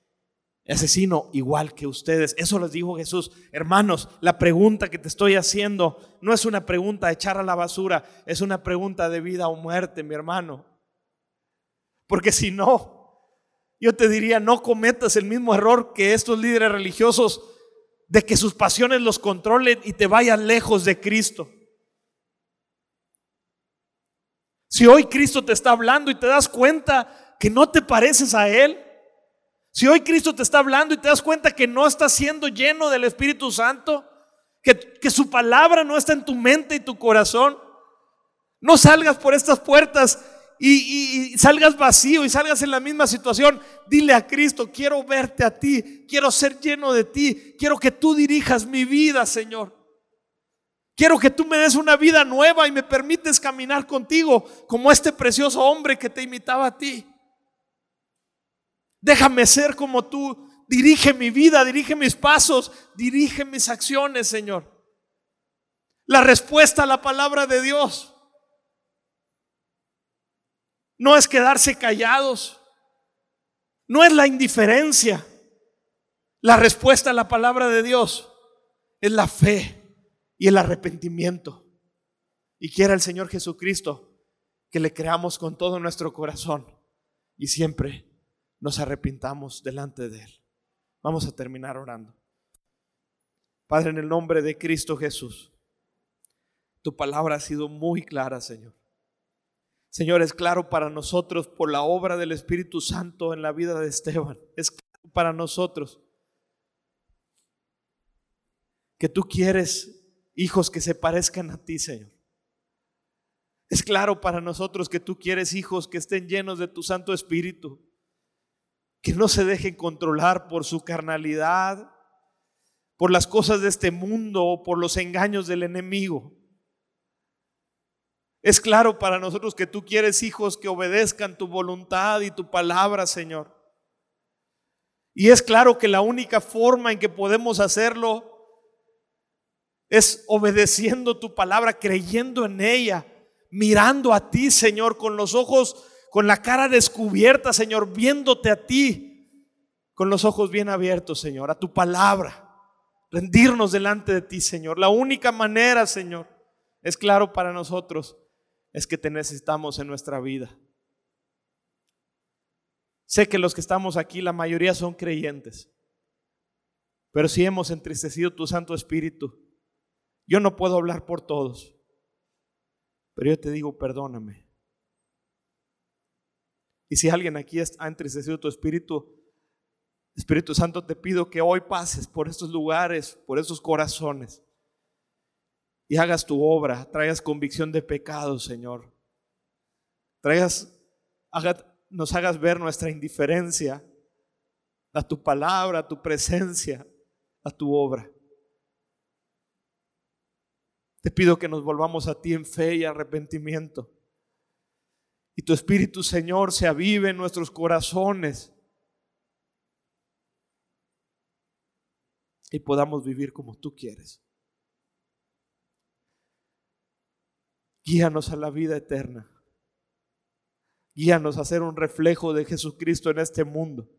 asesino igual que ustedes. Eso les dijo Jesús. Hermanos, la pregunta que te estoy haciendo no es una pregunta de echar a la basura, es una pregunta de vida o muerte, mi hermano. Porque si no, yo te diría, no cometas el mismo error que estos líderes religiosos de que sus pasiones los controlen y te vayan lejos de Cristo. Si hoy Cristo te está hablando y te das cuenta que no te pareces a Él, si hoy Cristo te está hablando y te das cuenta que no estás siendo lleno del Espíritu Santo, que, que su palabra no está en tu mente y tu corazón, no salgas por estas puertas y, salgas vacío y salgas en la misma situación, dile a Cristo, quiero verte a ti, quiero ser lleno de ti, quiero que tú dirijas mi vida, Señor. Quiero que tú me des una vida nueva y me permites caminar contigo como este precioso hombre que te imitaba a ti. Déjame ser como tú. Dirige mi vida, dirige mis pasos, dirige mis acciones, Señor. La respuesta a la palabra de Dios no es quedarse callados, no es la indiferencia. La respuesta a la palabra de Dios es la fe y el arrepentimiento. Y quiera el Señor Jesucristo que le creamos con todo nuestro corazón y siempre nos arrepintamos delante de Él. Vamos a terminar orando. Padre, en el nombre de Cristo Jesús, tu palabra ha sido muy clara, Señor. Señor, es claro para nosotros por la obra del Espíritu Santo en la vida de Esteban. Es claro para nosotros que tú quieres hijos que se parezcan a ti, Señor. Es claro para nosotros que tú quieres hijos que estén llenos de tu Santo Espíritu que no se dejen controlar por su carnalidad, por las cosas de este mundo o por los engaños del enemigo. Es claro para nosotros que tú quieres hijos que obedezcan tu voluntad y tu palabra, Señor. Y es claro que la única forma en que podemos hacerlo es obedeciendo tu palabra, creyendo en ella, mirando a ti, Señor, con los ojos con la cara descubierta, Señor, viéndote a ti, con los ojos bien abiertos, Señor, a tu palabra, rendirnos delante de ti, Señor. La única manera, Señor, es claro para nosotros, es que te necesitamos en nuestra vida. Sé que los que estamos aquí, la mayoría son creyentes, pero si hemos entristecido tu Santo Espíritu, yo no puedo hablar por todos, pero yo te digo, perdóname. Y si alguien aquí ha entristecido tu espíritu, Espíritu Santo, te pido que hoy pases por estos lugares, por estos corazones y hagas tu obra, traigas convicción de pecado, Señor. Traigas, nos hagas ver nuestra indiferencia a tu palabra, a tu presencia, a tu obra. Te pido que nos volvamos a ti en fe y arrepentimiento y tu Espíritu, Señor, se avive en nuestros corazones y podamos vivir como tú quieres. Guíanos a la vida eterna. Guíanos a ser un reflejo de Jesucristo en este mundo.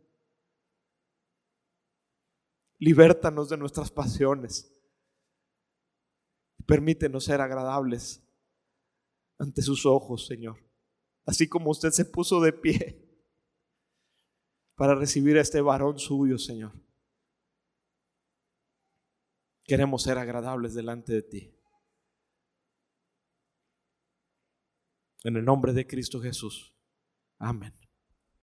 Libértanos de nuestras pasiones. Permítenos ser agradables ante sus ojos, Señor así como usted se puso de pie para recibir a este varón suyo, Señor. Queremos ser agradables delante de ti. En el nombre de Cristo Jesús. Amén.